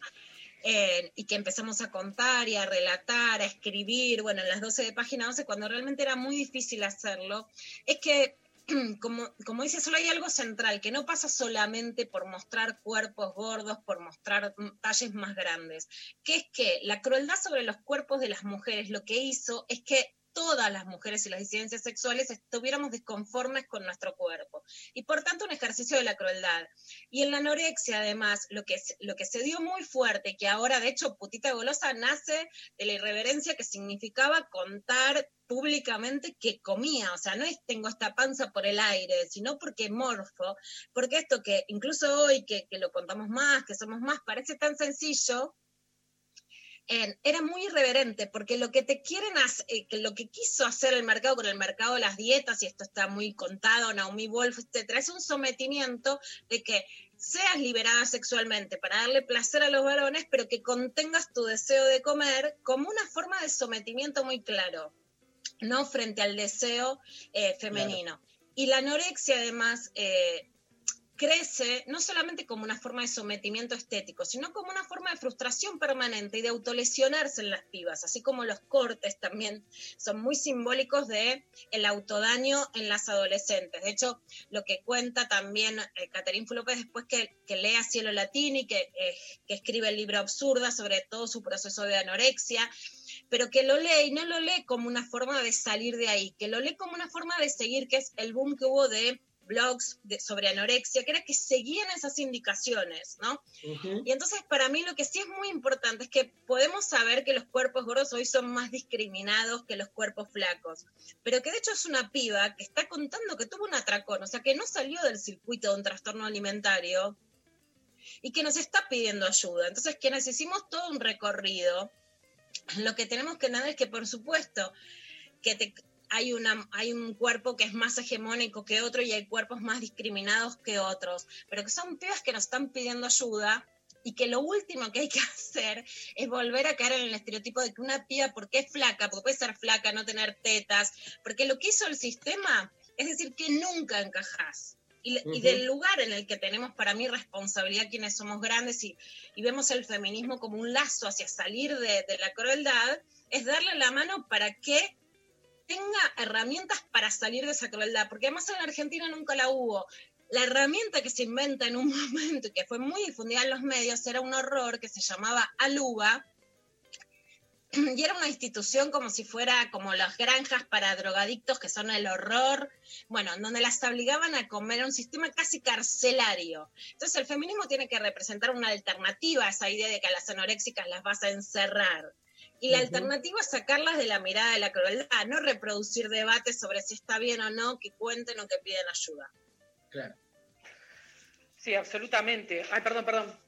eh, y que empezamos a contar y a relatar, a escribir, bueno, en las 12 de página 11, cuando realmente era muy difícil hacerlo, es que, como, como dice, solo hay algo central, que no pasa solamente por mostrar cuerpos gordos, por mostrar mm, talles más grandes, que es que la crueldad sobre los cuerpos de las mujeres lo que hizo es que todas las mujeres y las disidencias sexuales estuviéramos desconformes con nuestro cuerpo. Y por tanto un ejercicio de la crueldad. Y en la anorexia, además, lo que, lo que se dio muy fuerte, que ahora de hecho Putita Golosa nace de la irreverencia que significaba contar públicamente que comía, o sea, no es tengo esta panza por el aire, sino porque morfo, porque esto que incluso hoy que, que lo contamos más, que somos más, parece tan sencillo, eh, era muy irreverente, porque lo que te quieren hacer, eh, que lo que quiso hacer el mercado con el mercado de las dietas, y esto está muy contado, Naomi Wolf, etcétera, es un sometimiento de que seas liberada sexualmente para darle placer a los varones, pero que contengas tu deseo de comer como una forma de sometimiento muy claro, no frente al deseo eh, femenino. Y la anorexia, además, eh, crece no solamente como una forma de sometimiento estético, sino como una forma de frustración permanente y de autolesionarse en las pibas, así como los cortes también son muy simbólicos de el autodaño en las adolescentes. De hecho, lo que cuenta también eh, Caterín después que, que lee a Cielo Latini, que, eh, que escribe el libro Absurda sobre todo su proceso de anorexia, pero que lo lee y no lo lee como una forma de salir de ahí, que lo lee como una forma de seguir, que es el boom que hubo de blogs de- sobre anorexia, que era que seguían esas indicaciones, ¿no? Y entonces para mí lo que sí es muy importante es que podemos saber que los cuerpos gordos hoy son más discriminados que los cuerpos flacos, pero que de hecho es una piba que está contando que tuvo un atracón, o sea, que no salió del circuito de un trastorno alimentario y que nos está pidiendo ayuda. Entonces, quienes hicimos todo un recorrido, lo que tenemos que entender es que, por supuesto, que te- hay, una, hay un cuerpo que es más hegemónico que otro y hay cuerpos más discriminados que otros, pero que son pibas que nos están pidiendo ayuda y que lo último que hay que hacer es volver a caer en el estereotipo de que una piba, porque es flaca, porque puede ser flaca, no tener tetas, porque lo que hizo el sistema es decir que nunca encajás. Y, del lugar en el que tenemos para mí responsabilidad quienes somos grandes y, y vemos el feminismo como un lazo hacia salir de, de la crueldad, es darle la mano para que tenga herramientas para salir de esa crueldad, porque además en Argentina nunca la hubo. La herramienta que se inventa en un momento y que fue muy difundida en los medios era un horror que se llamaba Aluba, y era una institución como si fuera como las granjas para drogadictos que son el horror, bueno, en donde las obligaban a comer, un sistema casi carcelario. Entonces el feminismo tiene que representar una alternativa a esa idea de que a las anoréxicas las vas a encerrar. Y la alternativa es sacarlas de la mirada de la crueldad, no reproducir debates sobre si está bien o no, que cuenten o que piden ayuda. Claro. Sí, absolutamente. Ay, perdón, perdón.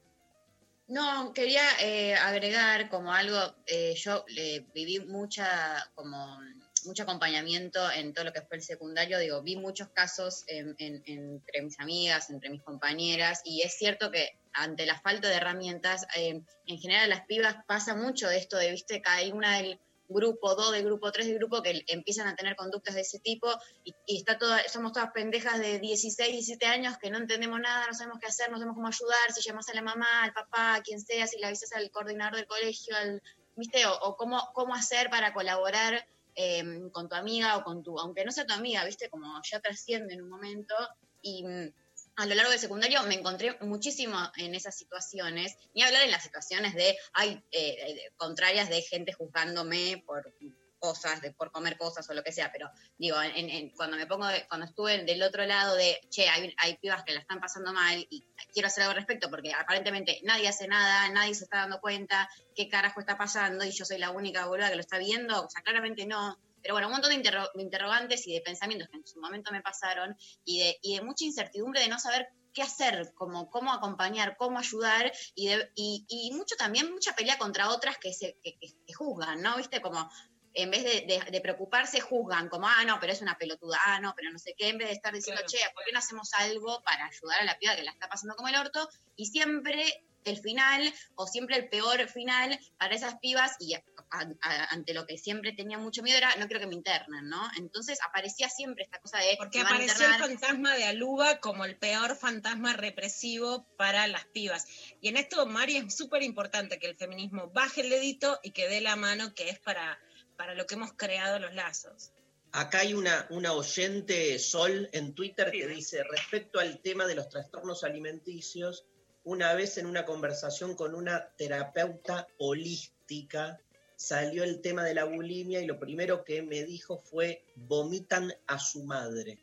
No, quería eh, agregar como algo, eh, yo eh, viví mucha, como mucho acompañamiento en todo lo que fue el secundario, digo, vi muchos casos en- en- entre mis amigas, entre mis compañeras, y es cierto que ante la falta de herramientas, eh, en general las pibas pasa mucho de esto de, viste, hay una del grupo 2, del grupo 3, del grupo que empiezan a tener conductas de ese tipo y, y está toda, somos todas pendejas de 16, 17 años que no entendemos nada, no sabemos qué hacer, no sabemos cómo ayudar, si llamas a la mamá, al papá, a quien sea, si le avisas al coordinador del colegio, al, ¿viste? O, o cómo, cómo hacer para colaborar eh, con tu amiga o con tu, aunque no sea tu amiga, ¿viste? Como ya trasciende en un momento y mm, a lo largo del secundario me encontré muchísimo en esas situaciones, ni hablar en las situaciones de, ay, eh, contrarias de gente juzgándome por cosas, de, por comer cosas o lo que sea, pero digo, en- en- cuando me pongo, de- cuando estuve del otro lado de, che, hay, hay pibas que la están pasando mal y quiero hacer algo al respecto porque aparentemente nadie hace nada, nadie se está dando cuenta qué carajo está pasando y yo soy la única boluda que lo está viendo, o sea, claramente no. Pero bueno, un montón de, interro- de interrogantes y de pensamientos que en su momento me pasaron y de, y de mucha incertidumbre de no saber qué hacer, como cómo acompañar, cómo ayudar y, de- y, y mucho también, mucha pelea contra otras que se que, que- que juzgan, ¿no? ¿Viste? Como en vez de, de- de preocuparse, juzgan, como, ah, no, pero es una pelotuda, ah, no, pero no sé qué, en vez de estar diciendo, che, ¿por qué no hacemos algo para ayudar a la piba que la está pasando como el orto? Y siempre el final, o siempre el peor final para esas pibas, y a- a- ante lo que siempre tenía mucho miedo era, no quiero que me internen, ¿no? Entonces aparecía siempre esta cosa de... Porque apareció el fantasma de Aluba como el peor fantasma represivo para las pibas. Y en esto, Mari, es súper importante que el feminismo baje el dedito y que dé la mano, que es para, para lo que hemos creado los lazos. Acá hay una, una oyente, Sol, en Twitter que dice, respecto al tema de los trastornos alimenticios, una vez en una conversación con una terapeuta holística salió el tema de la bulimia y lo primero que me dijo fue, vomitan a su madre.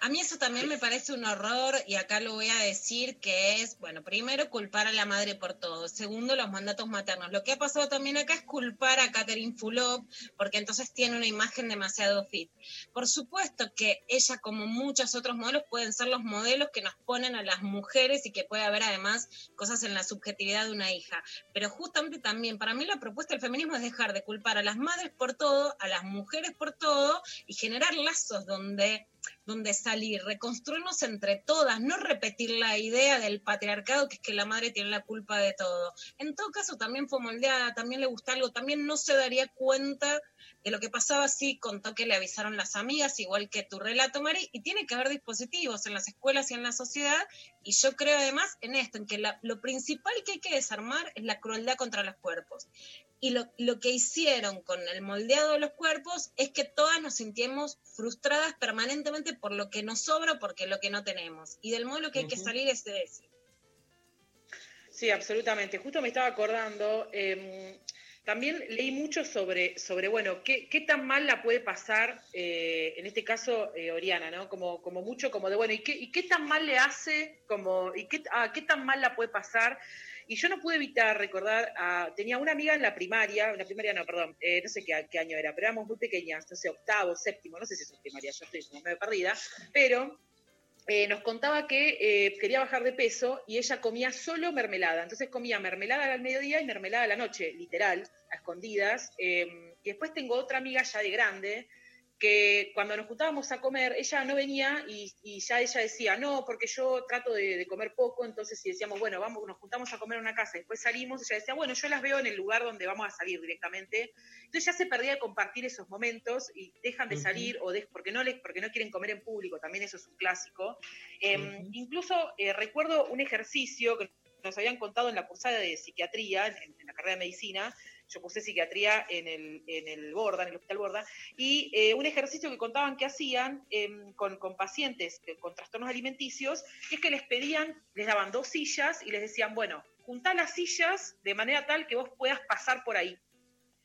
A mí eso también me parece un horror y acá lo voy a decir que es, bueno, primero culpar a la madre por todo, segundo los mandatos maternos. Lo que ha pasado también acá es culpar a Catherine Fulop porque entonces tiene una imagen demasiado fit. Por supuesto que ella como muchos otros modelos pueden ser los modelos que nos ponen a las mujeres y que puede haber además cosas en la subjetividad de una hija. Pero justamente también para mí la propuesta del feminismo es dejar de culpar a las madres por todo, a las mujeres por todo y generar lazos donde donde salir, reconstruirnos entre todas, no repetir la idea del patriarcado que es que la madre tiene la culpa de todo. En todo caso también fue moldeada, también le gusta algo, también no se daría cuenta de lo que pasaba si contó que le avisaron las amigas, igual que tu relato, Mari, y tiene que haber dispositivos en las escuelas y en la sociedad, y yo creo además en esto, en que lo principal que hay que desarmar es la crueldad contra los cuerpos. Y lo, lo que hicieron con el moldeado de los cuerpos es que todas nos sintiemos frustradas permanentemente por lo que nos sobra, porque lo que no tenemos. Y del modelo que hay que salir es de ese. Sí, absolutamente. Justo me estaba acordando, eh, también leí mucho sobre, sobre bueno, qué, qué tan mal la puede pasar, eh, en este caso, eh, Oriana, ¿no? Como, como mucho, como de, bueno, ¿y qué, y qué tan mal le hace, como, y qué, ah, qué tan mal la puede pasar? Y yo no pude evitar recordar, a, tenía una amiga en la primaria, en la primaria no, perdón, eh, no sé qué, año era, pero éramos muy pequeñas, no sé, octavo, séptimo, no sé si es primaria, yo estoy como medio perdida, pero eh, nos contaba que eh, quería bajar de peso y ella comía solo mermelada. Entonces comía mermelada al mediodía y mermelada a la noche, literal, a escondidas. Y después tengo otra amiga ya de grande que cuando nos juntábamos a comer, ella no venía y, y ya ella decía, no, porque yo trato de, de comer poco, entonces si decíamos, bueno, vamos, nos juntamos a comer en una casa, después salimos, ella decía, bueno, yo las veo en el lugar donde vamos a salir directamente. Entonces ya se perdía de compartir esos momentos y dejan de salir o de- porque, no les, porque no quieren comer en público, también eso es un clásico. Eh, Incluso eh, recuerdo un ejercicio que nos habían contado en la cursada de psiquiatría, en, en la carrera de medicina, yo cursé psiquiatría en el, en el Borda, en el Hospital Borda, y eh, un ejercicio que contaban que hacían em, con, con pacientes con trastornos alimenticios, es que les pedían, les daban dos sillas y les decían, bueno, juntá las sillas de manera tal que vos puedas pasar por ahí.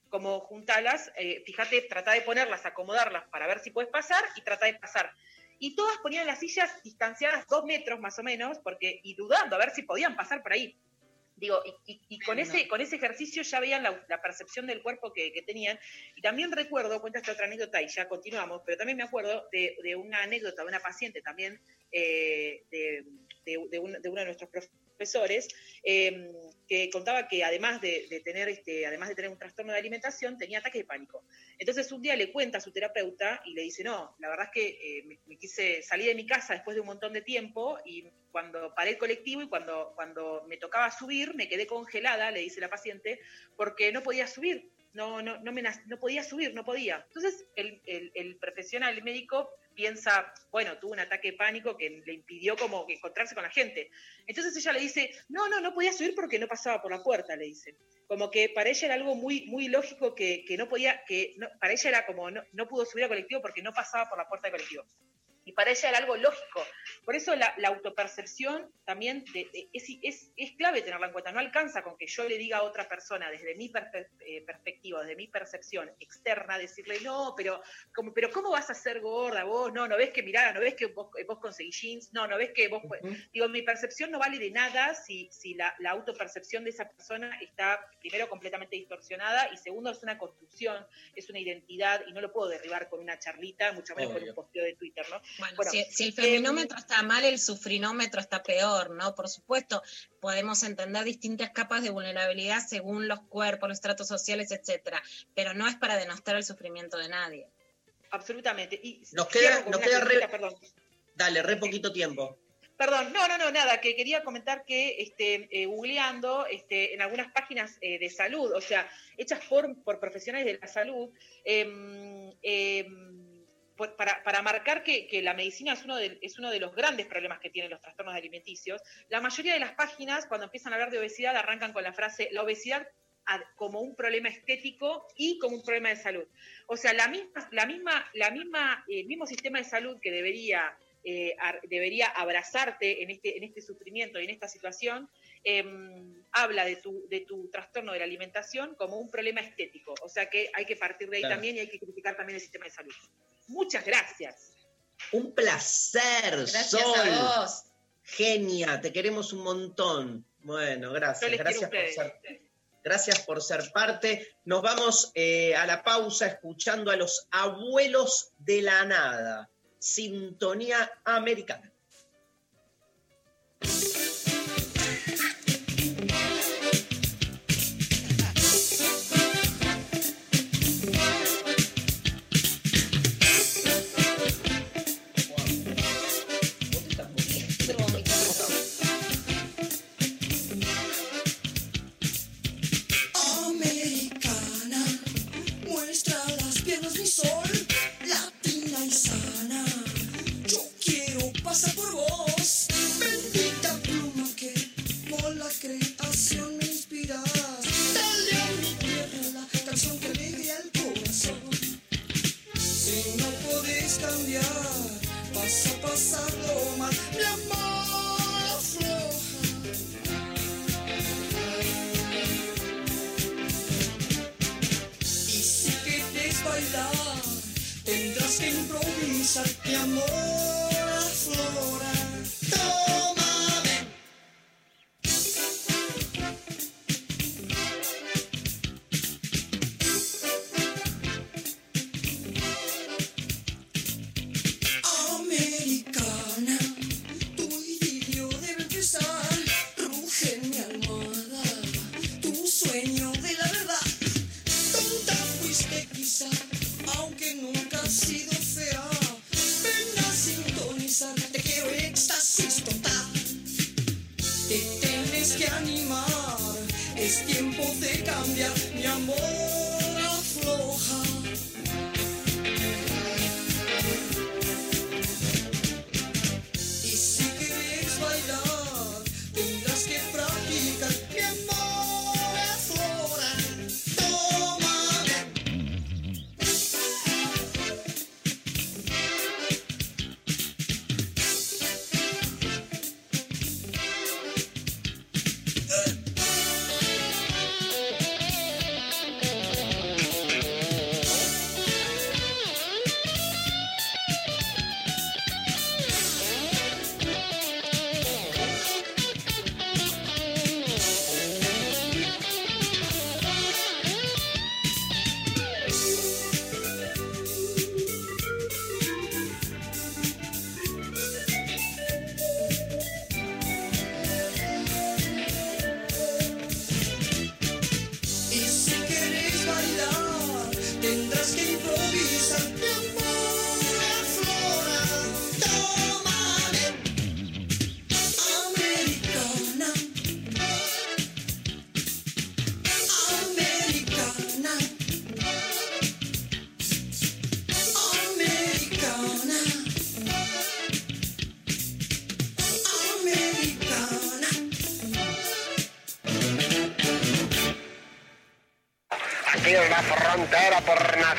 Como juntalas, eh, fíjate, trata de ponerlas, acomodarlas para ver si puedes pasar y trata de pasar. Y todas ponían las sillas distanciadas dos metros más o menos, porque, y dudando a ver si podían pasar por ahí Digo, y, y- y con, ese, con ese ejercicio ya veían la, la percepción del cuerpo que, que tenían. Y también recuerdo, cuenta esta otra anécdota y ya continuamos, pero también me acuerdo de, de una anécdota de una paciente también eh, de, de- de un- de uno de nuestros profesores, eh, que contaba que además de, de tener este, además de tener un trastorno de alimentación, tenía ataques de pánico. Entonces un día le cuenta a su terapeuta y le dice, no, la verdad es que eh, me, me quise salir de mi casa después de un montón de tiempo y cuando paré el colectivo y cuando, cuando me tocaba subir, me quedé congelada, le dice la paciente, porque no podía subir. No, no, no, me, no podía subir, no podía. Entonces el, el- profesional, el médico, piensa, bueno, tuvo un ataque de pánico que le impidió como encontrarse con la gente. Entonces ella le dice, no, no, no podía subir porque no pasaba por la puerta, le dice. Como que para ella era algo muy, muy lógico que, que no podía, que para ella era como, no, no pudo subir al colectivo porque no pasaba por la puerta del colectivo. Y para ella era algo lógico. Por eso la, la autopercepción también de- de- es, es, es clave tenerla en cuenta. No alcanza con que yo le diga a otra persona desde mi eh, perspectiva, desde mi percepción externa, decirle, no, pero ¿cómo, pero ¿cómo vas a ser gorda vos? No, no ves que mirá, no ves que vos, vos conseguís jeans, no, no ves que vos... Digo, mi percepción no vale de nada si, si la, la autopercepción de esa persona está, primero, completamente distorsionada y segundo, es una construcción, es una identidad y no lo puedo derribar con una charlita, mucho menos con un posteo de Twitter, ¿no? Bueno, Bueno, si, si el em, feminómetro está mal, el sufrinómetro está peor, ¿no? Por supuesto, podemos entender distintas capas de vulnerabilidad según los cuerpos, los tratos sociales, etcétera, pero no es para denostar el sufrimiento de nadie. Absolutamente. Y Nos queda, nos queda re, perdón. dale, re poquito tiempo. Perdón, no, no, no, nada, que quería comentar que este, eh, googleando este, en algunas páginas eh, de salud, o sea, hechas por, por profesionales de la salud, por- para, marcar que, la medicina es uno, de, los grandes problemas que tienen los trastornos alimenticios, la mayoría de las páginas, cuando empiezan a hablar de obesidad, arrancan con la frase, la obesidad como un problema estético y como un problema de salud. O sea, la misma, la misma, la misma, el mismo sistema de salud que debería, eh, debería abrazarte este, en este sufrimiento y en esta situación, em, habla de tu, de tu trastorno de la alimentación como un problema estético. O sea que hay que partir de ahí Claro. también y hay que criticar también el sistema de salud. Muchas gracias. Un placer, Gracias Sol. a vos. Genia, te queremos un montón. Bueno, gracias. Gracias por ser, gracias por ser parte. Nos vamos eh, a la pausa escuchando a los abuelos de la nada. Sintonía. Americana,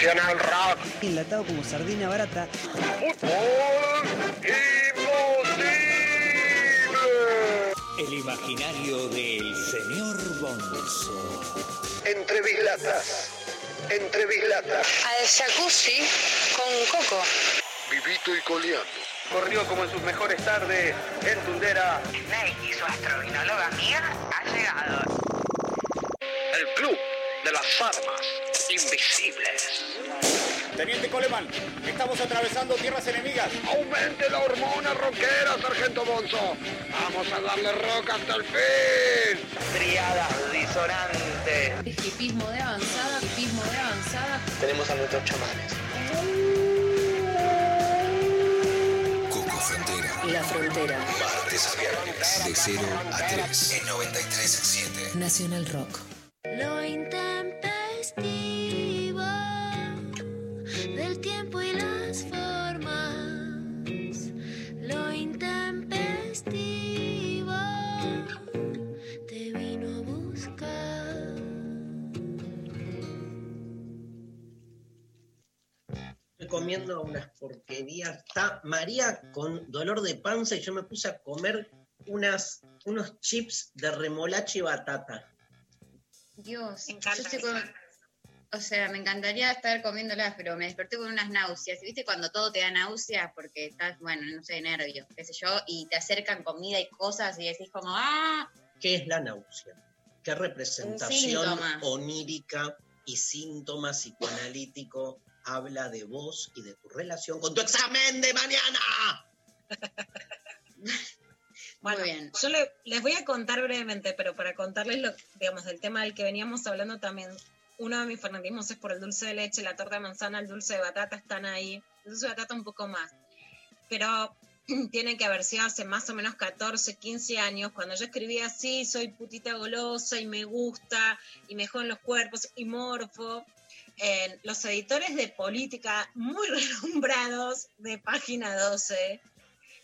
Nacional Rock. Enlatado como sardina barata. Fútbol imposible. El imaginario del señor Bonzo. Entre bislatas. Entre bislatas. Al jacuzzi con coco. Vivito y coleando. Corrió como en sus mejores tardes en Tundera. Snake y su astrovinóloga amiga ha llegado. El club de las armas invisibles. Teniente Coleman, estamos atravesando tierras enemigas. Aumente la hormona rockera, sargento Bonzo. Vamos a darle rock hasta el fin. Triadas disonantes. Hipismo de avanzada, hipismo de avanzada. Tenemos a nuestros chamanes. Coco Frontera. La Frontera. Martes a viernes. De 0 a 3. En 93.7. Nacional Rock. Lo del tiempo y las formas. Lo intempestivo te vino a buscar. Estoy comiendo unas porquerías. Está María con dolor de panza y yo me puse a comer unas, unos chips de remolacha y batata. Dios, Me encanta yo estoy eso. con- O sea, me encantaría estar comiéndolas, pero me desperté con unas náuseas. ¿Viste cuando todo te da náuseas? Porque estás, bueno, no sé, nervio, qué sé yo, y te acercan comida y cosas y decís como, ¡ah! ¿Qué es la náusea? ¿Qué representación onírica y síntoma psicoanalítico habla de vos y de tu relación con tu examen de mañana? Bueno, yo le- les voy a contar brevemente, pero para contarles lo, digamos, del tema del que veníamos hablando también, uno de mis fanatismos es por el dulce de leche, la torta de manzana, el dulce de batata están ahí, el dulce de batata un poco más, pero tiene que haber sido hace más o menos 14, 15 años, cuando yo escribía así, soy putita golosa y me gusta, y me joden los cuerpos, y morfo, los editores de política muy renombrados de página 12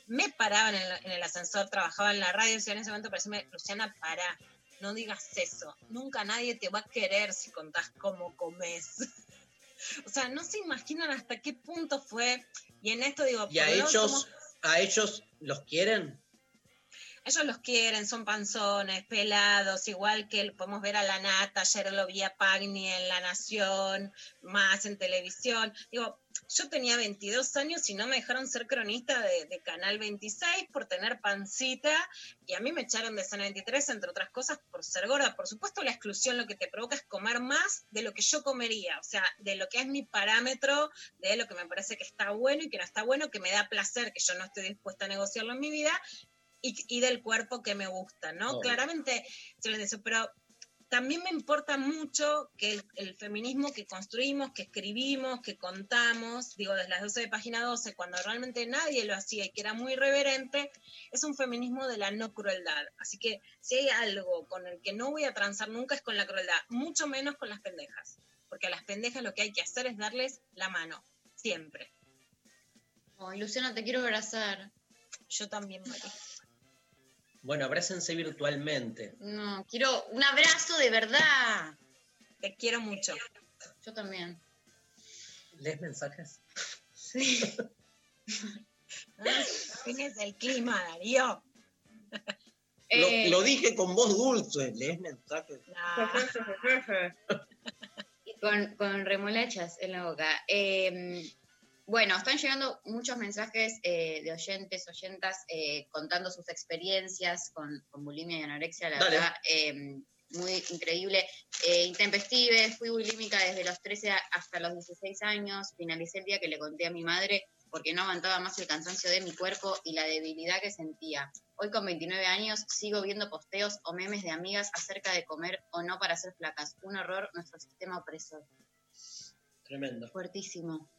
me paraban en, en el ascensor, trabajaba en la radio, y en ese momento parecía, Luciana, para, no digas eso, nunca nadie te va a querer si contás cómo comes. o sea, no se imaginan hasta qué punto fue, y en esto digo, ¿Y a ellos, somos- a ellos los quieren? ellos los quieren, son panzones, pelados, igual que podemos ver a la Nata, ayer lo vi a Pagni en La Nación, más en televisión. Digo, yo tenía 22 años y no me dejaron ser cronista de, de Canal 26 por tener pancita y a mí me echaron de San 23, entre otras cosas, por ser gorda. Por supuesto, la exclusión lo que te provoca es comer más de lo que yo comería, o sea, de lo que es mi parámetro, de lo que me parece que está bueno y que no está bueno, que me da placer, que yo no estoy dispuesta a negociarlo en mi vida, y, y del cuerpo que me gusta, ¿no? Claramente, se les dice, pero también me importa mucho que el, el feminismo que construimos, que escribimos, que contamos, digo, desde las 12 de página 12, cuando realmente nadie lo hacía y que era muy irreverente, es un feminismo de la no crueldad. Así que si hay algo con el que no voy a transar nunca es con la crueldad, mucho menos con las pendejas. Porque a las pendejas lo que hay que hacer es darles la mano, siempre. Ay, Luciana, te quiero abrazar. Yo también, Mari. Bueno, abrácense virtualmente. No, quiero un abrazo de verdad. Te quiero mucho. Yo también. ¿Lees mensajes? Sí. Tienes el clima, Darío. Eh, Lo, lo dije con voz dulce. ¿Lees mensajes? Y con, con remolachas en la boca. Eh, bueno, están llegando muchos mensajes eh, de oyentes, oyentas, eh, contando sus experiencias con, con bulimia y anorexia, la Dale. verdad, eh, muy increíble. Eh, intempestive, fui bulímica desde los 13 a- hasta los 16 años, finalicé el día que le conté a mi madre porque no aguantaba más el cansancio de mi cuerpo y la debilidad que sentía. Hoy con 29 años sigo viendo posteos o memes de amigas acerca de comer o no para ser flacas. Un horror nuestro sistema opresor. Tremendo. Fuertísimo.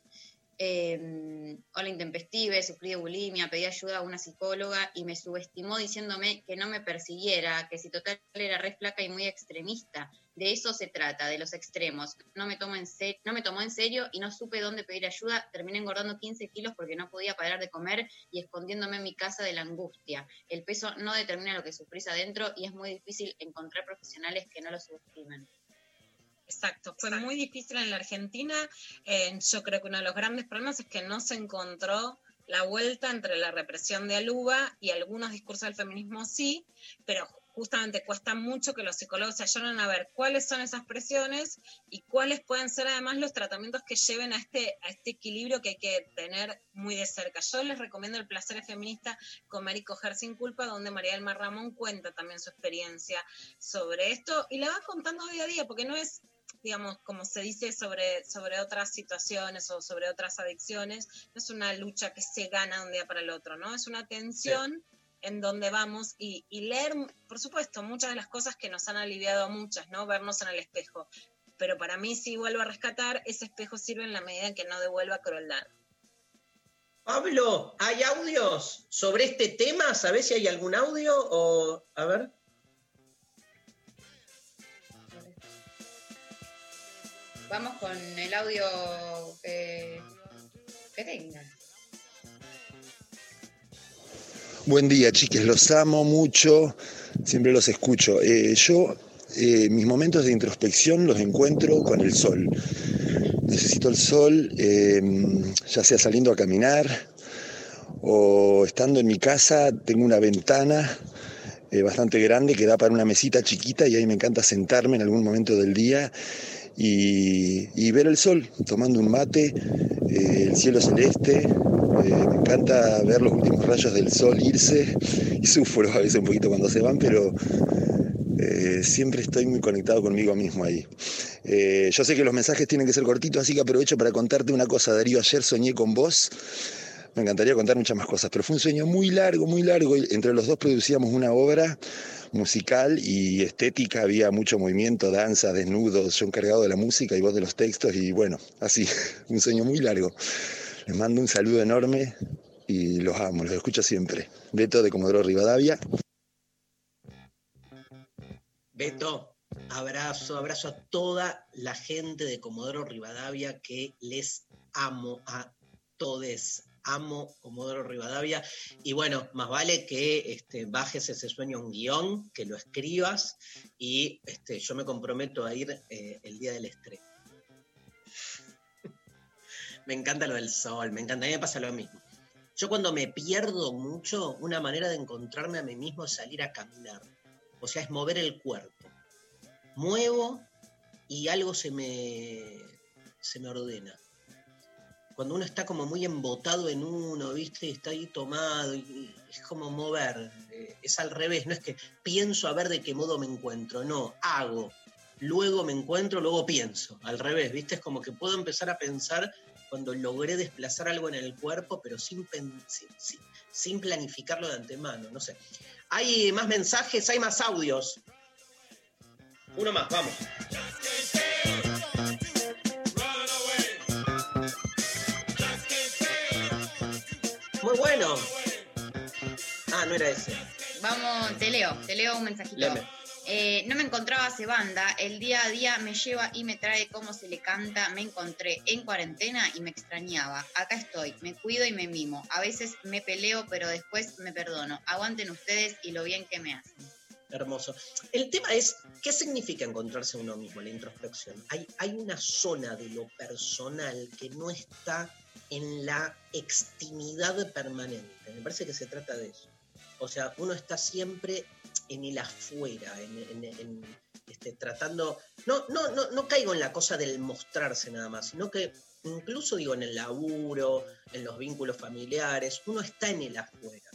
Eh, hola intempestive, sufrí de bulimia, pedí ayuda a una psicóloga y me subestimó diciéndome que no me persiguiera, que si total era re flaca y muy extremista. De eso se trata, de los extremos. No me, tomo en no me tomó en serio y no supe dónde pedir ayuda. Terminé engordando 15 kilos porque no podía parar de comer y escondiéndome en mi casa de la angustia. El peso no determina lo que sufrís adentro y es muy difícil encontrar profesionales que no lo subestimen. Exacto, fue muy difícil en la Argentina. Eh, yo creo que uno de los grandes problemas es que no se encontró la vuelta entre la represión de Aluba y algunos discursos del feminismo sí, pero justamente cuesta mucho que los psicólogos se ayuden a ver cuáles son esas presiones y cuáles pueden ser además los tratamientos que lleven a este, a este equilibrio que hay que tener muy de cerca. Yo les recomiendo El placer feminista con Mary Coger sin culpa, donde María del Mar Ramón cuenta también su experiencia sobre esto y la va contando día a día, porque no es digamos, como se dice sobre, sobre otras situaciones o sobre otras adicciones, no es una lucha que se gana de un día para el otro, ¿no? Es una tensión en donde vamos y, y leer, por supuesto, muchas de las cosas que nos han aliviado a muchas, ¿no? Vernos en el espejo. Pero para mí, si vuelvo a rescatar, ese espejo sirve en la medida en que no devuelva crueldad. Pablo, ¿hay audios sobre este tema? ¿Sabés si hay algún audio? O, a ver. Vamos con el audio que, que tenga. Buen día, chiques, los amo mucho, siempre los escucho. Eh, yo, eh, mis momentos de introspección los encuentro con el sol. Necesito el sol, eh, ya sea saliendo a caminar o estando en mi casa, tengo una ventana eh, bastante grande que da para una mesita chiquita y ahí me encanta sentarme en algún momento del día y, ver el sol, tomando un mate, eh, el cielo celeste. eh, me encanta ver los últimos rayos del sol irse y sufro a veces un poquito cuando se van, pero eh, siempre estoy muy conectado conmigo mismo ahí. Yo sé que los mensajes tienen que ser cortitos, así que aprovecho para contarte una cosa, Darío. Ayer soñé con vos. Me encantaría contar muchas más cosas, pero fue un sueño muy largo, muy largo. Entre los dos producíamos una obra musical y estética, había mucho movimiento, danza, desnudos, yo encargado de la música y vos de los textos y bueno, así, un sueño muy largo. Les mando un saludo enorme y los amo, los escucho siempre. Beto de Comodoro Rivadavia. Beto, abrazo, abrazo a toda la gente de Comodoro Rivadavia que les amo a todes. Amo Comodoro Rivadavia. Y bueno, más vale que este, bajes ese sueño a un guion, que lo escribas y este, yo me comprometo a ir eh, el día del estreno. me encanta lo del sol, me encanta, a mí me pasa lo mismo. Yo cuando me pierdo mucho, una manera de encontrarme a mí mismo es salir a caminar. O sea, es mover el cuerpo. Muevo y algo se me, se me ordena. Cuando uno está como muy embotado en uno, ¿viste? Está ahí tomado, y, es como mover. eh, Es al revés, no es que pienso a ver de qué modo me encuentro, no, hago. Luego me encuentro, luego pienso. Al revés, ¿viste? Es como que puedo empezar a pensar cuando logré desplazar algo en el cuerpo, pero sin- sin planificarlo de antemano, no sé. Hay más mensajes, hay más audios. Uno más, vamos. Bueno. Ah, no era ese. Vamos, te leo, te leo un mensajito. Eh, no me encontraba hace banda, el día a día me lleva y me trae cómo se le canta, me encontré en cuarentena y me extrañaba. Acá estoy, me cuido y me mimo. A veces me peleo, pero después me perdono. Aguanten ustedes y lo bien que me hacen. Hermoso. El tema es, ¿qué significa encontrarse uno mismo, la introspección? Hay, hay una zona de lo personal que no está en la extimidad permanente. Me parece que se trata de eso. O sea, uno está siempre en el afuera, en, en- en, este, tratando... No, no, no, no caigo en la cosa del mostrarse nada más, sino que incluso digo en el laburo, en los vínculos familiares, uno está en el afuera.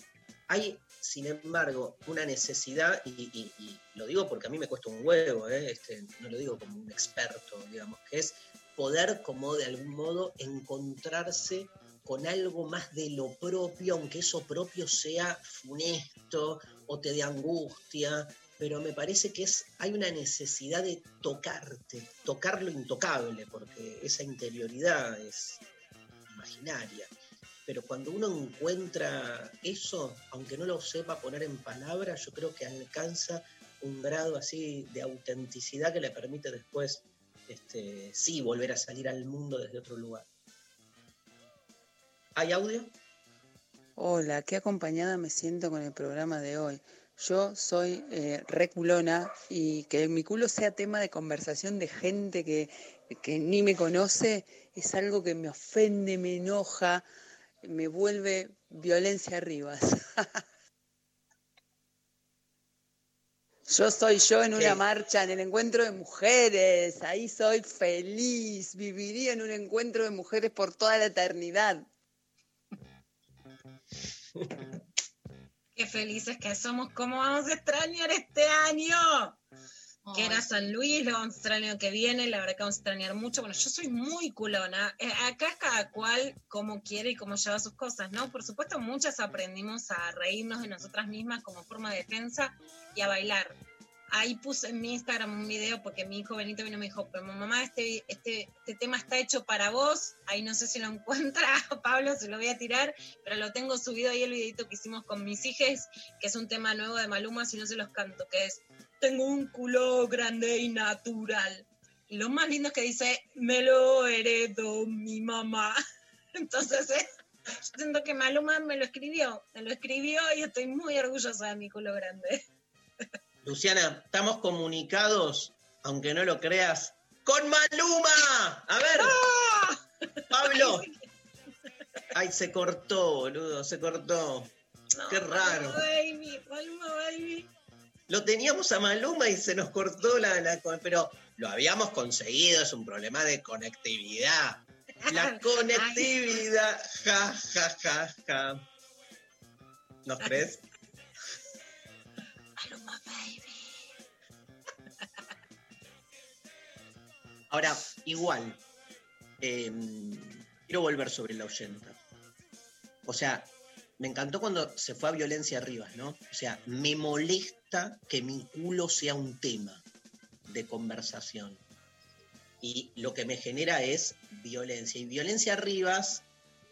Hay, sin embargo, una necesidad, y, y- y lo digo porque a mí me cuesta un huevo, ¿eh? Este, no lo digo como un experto, digamos, que es poder como de algún modo encontrarse con algo más de lo propio, aunque eso propio sea funesto o te dé angustia, pero me parece que es, hay una necesidad de tocarte, tocar lo intocable, porque esa interioridad es imaginaria. Pero cuando uno encuentra eso, aunque no lo sepa poner en palabras, yo creo que alcanza un grado así de autenticidad que le permite después, este, sí, volver a salir al mundo desde otro lugar. ¿Hay audio? Hola, qué acompañada me siento con el programa de hoy. Yo soy eh, re culona y que mi culo sea tema de conversación de gente que, que ni me conoce es algo que me ofende, me enoja, me vuelve violencia arriba. Yo soy yo en una marcha, en el encuentro de mujeres. Ahí soy feliz. Viviría en un encuentro de mujeres por toda la eternidad. Qué felices que somos. ¿Cómo vamos a extrañar este año? Que era San Luis, lo vamos a extrañar el año que viene, la verdad que vamos a extrañar mucho. Bueno, yo soy muy culona. Eh, acá es cada cual como quiere y cómo lleva sus cosas, ¿no? Por supuesto, muchas aprendimos a reírnos de nosotras mismas como forma de defensa y a bailar. Ahí puse en mi Instagram un video porque mi hijo Benito vino y me dijo, pero mamá, este, este, este tema está hecho para vos. Ahí no sé si lo encuentra Pablo, se lo voy a tirar, pero lo tengo subido ahí el videito que hicimos con mis hijes, que es un tema nuevo de Maluma, si no se los canto, que es Tengo un culo grande y natural. Y lo más lindo es que dice, me lo heredó mi mamá. Entonces, eh, yo siento que Maluma me lo escribió, me lo escribió y estoy muy orgullosa de mi culo grande. Luciana, estamos comunicados, aunque no lo creas, con Maluma. A ver, Pablo. Ay, se cortó, boludo, se cortó. Qué raro. Maluma baby, Maluma baby. Lo teníamos a Maluma y se nos cortó la, la pero lo habíamos conseguido, es un problema de conectividad. La conectividad, ja, ja, ja, ja. ¿Nos crees? Maluma baby. Ahora, igual, eh, quiero volver sobre la oyenta. O sea, me encantó cuando se fue a violencia arriba, ¿no? O sea, me molesta que mi culo sea un tema de conversación. Y lo que me genera es violencia. Y violencia Rivas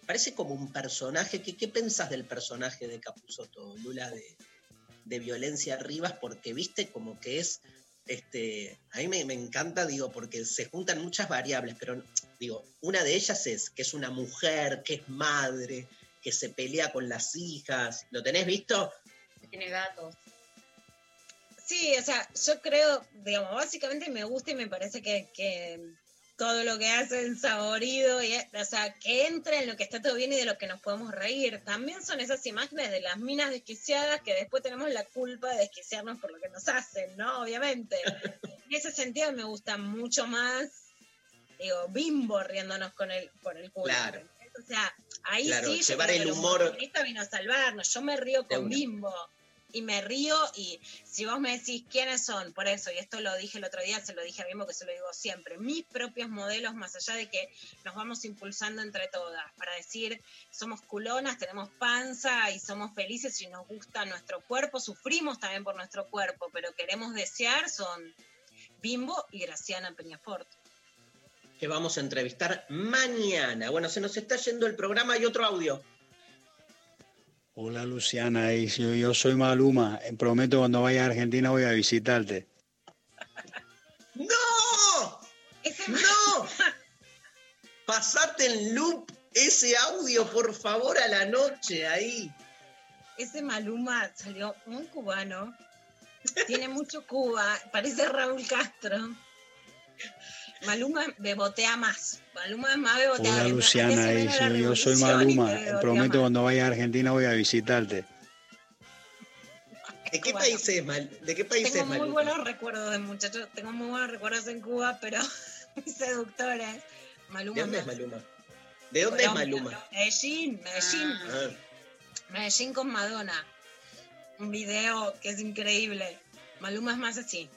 parece como un personaje. Que, ¿Qué pensás del personaje de Capuzotto, Lula, de, de violencia Rivas? Porque viste como que es este, a mí me, me encanta, digo, porque se juntan muchas variables, pero digo, una de ellas es que es una mujer, que es madre, que se pelea con las hijas. ¿Lo tenés visto? Tiene gatos. Sí, o sea, yo creo, digamos, básicamente me gusta y me parece que, que todo lo que hace es saborido, y, o sea, que entra en lo que está todo bien y de lo que nos podemos reír. También son esas imágenes de las minas desquiciadas que después tenemos la culpa de desquiciarnos por lo que nos hacen, ¿no? Obviamente. En ese sentido me gusta mucho más, digo, bimbo riéndonos con el, por el culo. Claro. O sea, ahí Claro, sí, llevar el humor- feminista vino a salvarnos. Yo me río con bimbo y me río y si vos me decís quiénes son, por eso, y esto lo dije el otro día, se lo dije a Bimbo que se lo digo siempre, mis propios modelos, más allá de que nos vamos impulsando entre todas, para decir, somos culonas, tenemos panza y somos felices y nos gusta nuestro cuerpo, sufrimos también por nuestro cuerpo, pero queremos desear, son Bimbo y Graciana Peñafort. Que vamos a entrevistar mañana. Bueno, se nos está yendo el programa y otro audio. Hola Luciana, y yo, yo soy Maluma. Eh, Prometo cuando vaya a Argentina voy a visitarte. ¡No! ¡No! Pasate en loop ese audio, por favor, a la noche ahí. Ese Maluma salió muy cubano, tiene mucho Cuba, parece Raúl Castro. Maluma bebotea más. Maluma es más bebotea. Hola Luciana, yo, soy Maluma. Prometo más. cuando vaya a Argentina voy a visitarte. ¿De qué país es, Mal? ¿De qué país Tengo es muy Maluma? buenos recuerdos de muchachos, tengo muy buenos recuerdos en Cuba, pero muy seductores. Maluma ¿De dónde es. Maluma? ¿De dónde es Maluma? Medellín, Medellín. Ah. Medellín con Madonna. Un video que es increíble. Maluma es más así.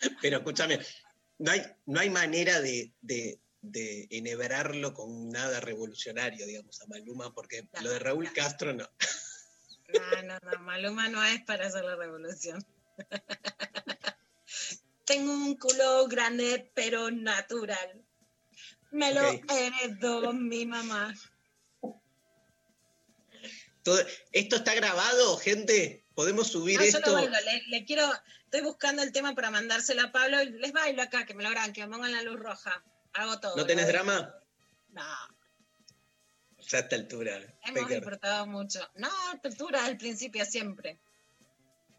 Pero escúchame, no hay, no hay manera de, de, de enhebrarlo con nada revolucionario, digamos, a Maluma, porque lo de Raúl Castro no. No, no, no, Maluma no es para hacer la revolución. Tengo un culo grande pero natural. Me lo Ok. heredó mi mamá. Todo- ¿Esto está grabado, gente? ¿Podemos subir No, yo esto? lo bailo, le, le quiero, estoy buscando el tema para mandárselo a Pablo y les bailo acá, que me lo graben, que me pongan la luz roja. Hago todo. ¿No tenés drama? No. Ya a esta altura. Hemos Pecker. disfrutado mucho. No, a esta altura, al principio siempre.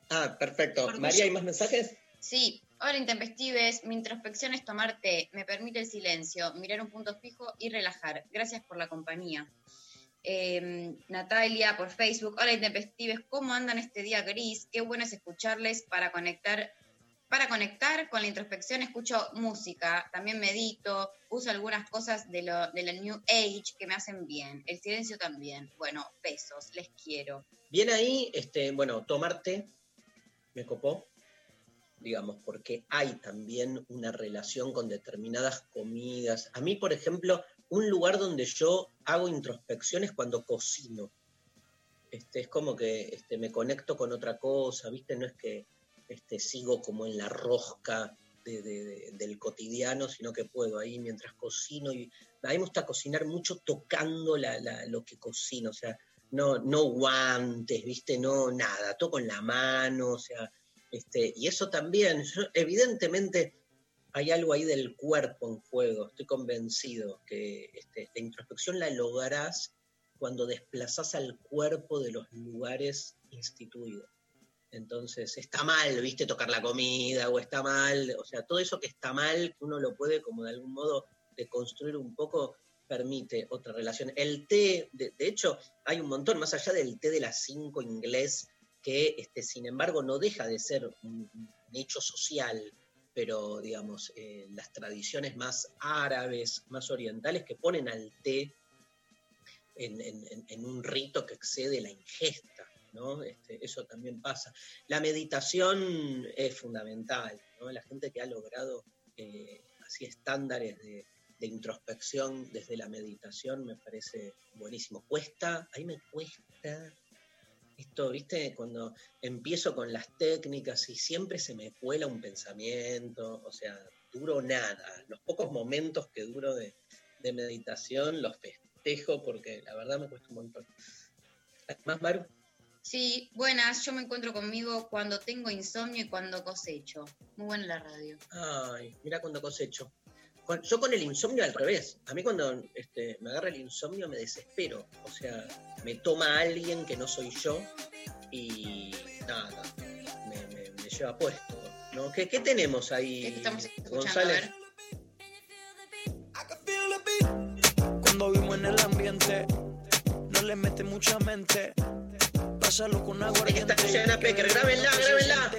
Ah, perfecto. Porque María, ¿hay yo- más mensajes? Sí, hola intempestives, mi introspección es tomar té, me permite el silencio, mirar un punto fijo y relajar. Gracias por la compañía. Eh, Natalia por Facebook, hola intempestives, ¿cómo andan este día gris? Qué bueno es escucharles para conectar. Para conectar con la introspección escucho música, también medito, uso algunas cosas de, lo, de la New Age que me hacen bien, el silencio también. Bueno, besos, les quiero. Bien ahí, este, bueno, tomarte me copó, digamos, porque hay también una relación con determinadas comidas. A mí, por ejemplo, un lugar donde yo hago introspección es cuando cocino. Este, es como que este, me conecto con otra cosa, ¿viste? No es que este, sigo como en la rosca de- de- de- del cotidiano, sino que puedo ahí mientras cocino. Y, a mí me gusta cocinar mucho tocando la- lo que cocino, o sea, no, no guantes, ¿viste? No nada, toco en la mano, o sea, este, y eso también, yo- evidentemente hay algo ahí del cuerpo en juego, estoy convencido que este, la introspección la lograrás cuando desplazás al cuerpo de los lugares instituidos. Entonces, está mal, viste, tocar la comida, o está mal, o sea, todo eso que está mal, uno lo puede como de algún modo deconstruir un poco, permite otra relación. El té, de, hecho, hay un montón, más allá del té de las cinco inglés, que este, sin embargo no deja de ser un hecho social, pero digamos, eh, las tradiciones más árabes, más orientales, que ponen al té en, un rito que excede la ingesta, ¿no? Este, eso también pasa. La meditación es fundamental. La gente que ha logrado eh, así estándares de, de introspección desde la meditación me parece buenísimo. Cuesta, a mí me cuesta esto, ¿viste? Cuando empiezo con las técnicas y siempre se me cuela un pensamiento, o sea, duro nada. Los pocos momentos que duro de, de meditación los festejo porque la verdad me cuesta un montón. ¿Más, Maru? Sí, buenas, yo me encuentro conmigo cuando tengo insomnio y cuando cosecho. Muy buena la radio. Ay, mira cuando cosecho. Con- Yo con el insomnio al revés. A mí cuando este, me agarra el insomnio me desespero. O sea, me toma alguien que no soy yo y nada, me, me- me lleva puesto. ¿no? ¿Qué, qué tenemos ahí, estamos escuchando? González? Cuando vimos en el ambiente, no le mete mucha mente. Pásalo con agua Esta es Luciana Pecker, grábenla, grábenla.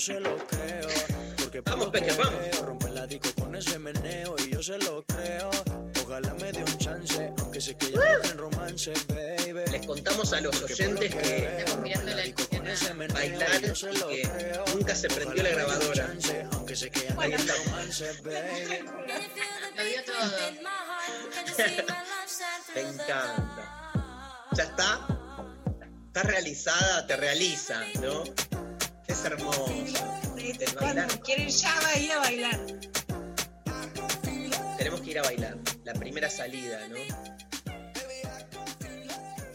Se lo creo. Porque por Vamos, lo que Pecker, vamos. veo, rompe la disco con ese meneo. Y yo se lo creo. Ojalá me dé un chance, aunque sé que ella no tiene romance, baby. Les contamos a los oyentes que Estamos mirando la bailar y que nunca se prendió la grabadora. Aunque sé que ella no tiene romance, baby. Lo dio todo. Me encanta. Ya está. Está realizada, te realiza, ¿no? Hermoso. El bailar. Quieren ya va a ir a bailar. Tenemos que ir a bailar. La primera salida, ¿no?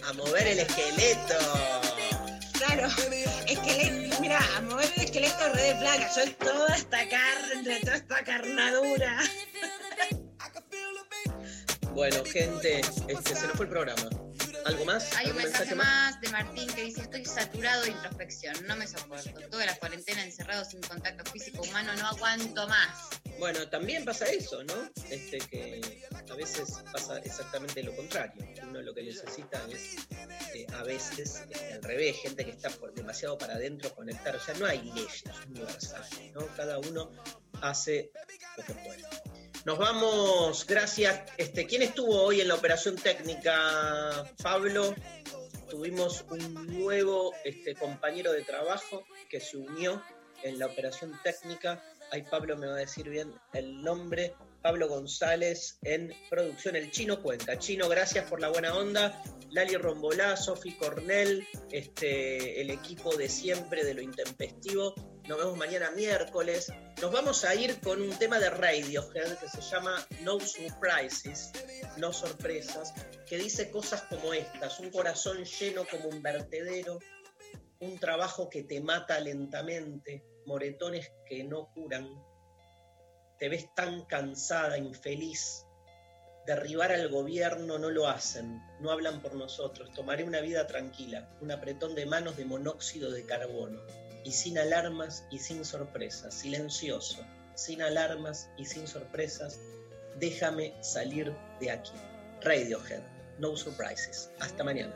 A mover el esqueleto. Claro, esqueleto, mira, a mover el esqueleto re de placa, yo toda esta carne, toda esta carnadura. Bueno, gente, este, se nos fue el programa. ¿Algo más? Hay un ¿Algún mensaje más de Martín que dice, estoy saturado de introspección, no me soporto. Toda la cuarentena encerrado sin contacto físico humano, no aguanto más. Bueno, también pasa eso, ¿no? Este que a veces pasa exactamente lo contrario. Uno lo que necesita es eh, a veces este, al revés, gente que está por, demasiado para adentro conectar. O sea, no hay leyes universales, ¿no? Cada uno hace lo que puede. Nos vamos, gracias. Este, ¿Quién estuvo hoy en la operación técnica? Pablo. Tuvimos un nuevo este, compañero de trabajo que se unió en la operación técnica. Ahí Pablo me va a decir bien el nombre. Pablo González en producción, el Chino Cuenca. Chino, gracias por la buena onda. Lali Rombolá, Sofi Cornell, este, el equipo de siempre de lo intempestivo. Nos vemos mañana miércoles. Nos vamos a ir con un tema de Radiohead que se llama No Surprises, No Sorpresas, que dice cosas como estas: un corazón lleno como un vertedero, un trabajo que te mata lentamente, moretones que no curan. Te ves tan cansada, infeliz. Derribar al gobierno no lo hacen, no hablan por nosotros. Tomaré una vida tranquila, un apretón de manos de monóxido de carbono, y sin alarmas y sin sorpresas, silencioso, sin alarmas y sin sorpresas, déjame salir de aquí. Radiohead, no surprises. Hasta mañana.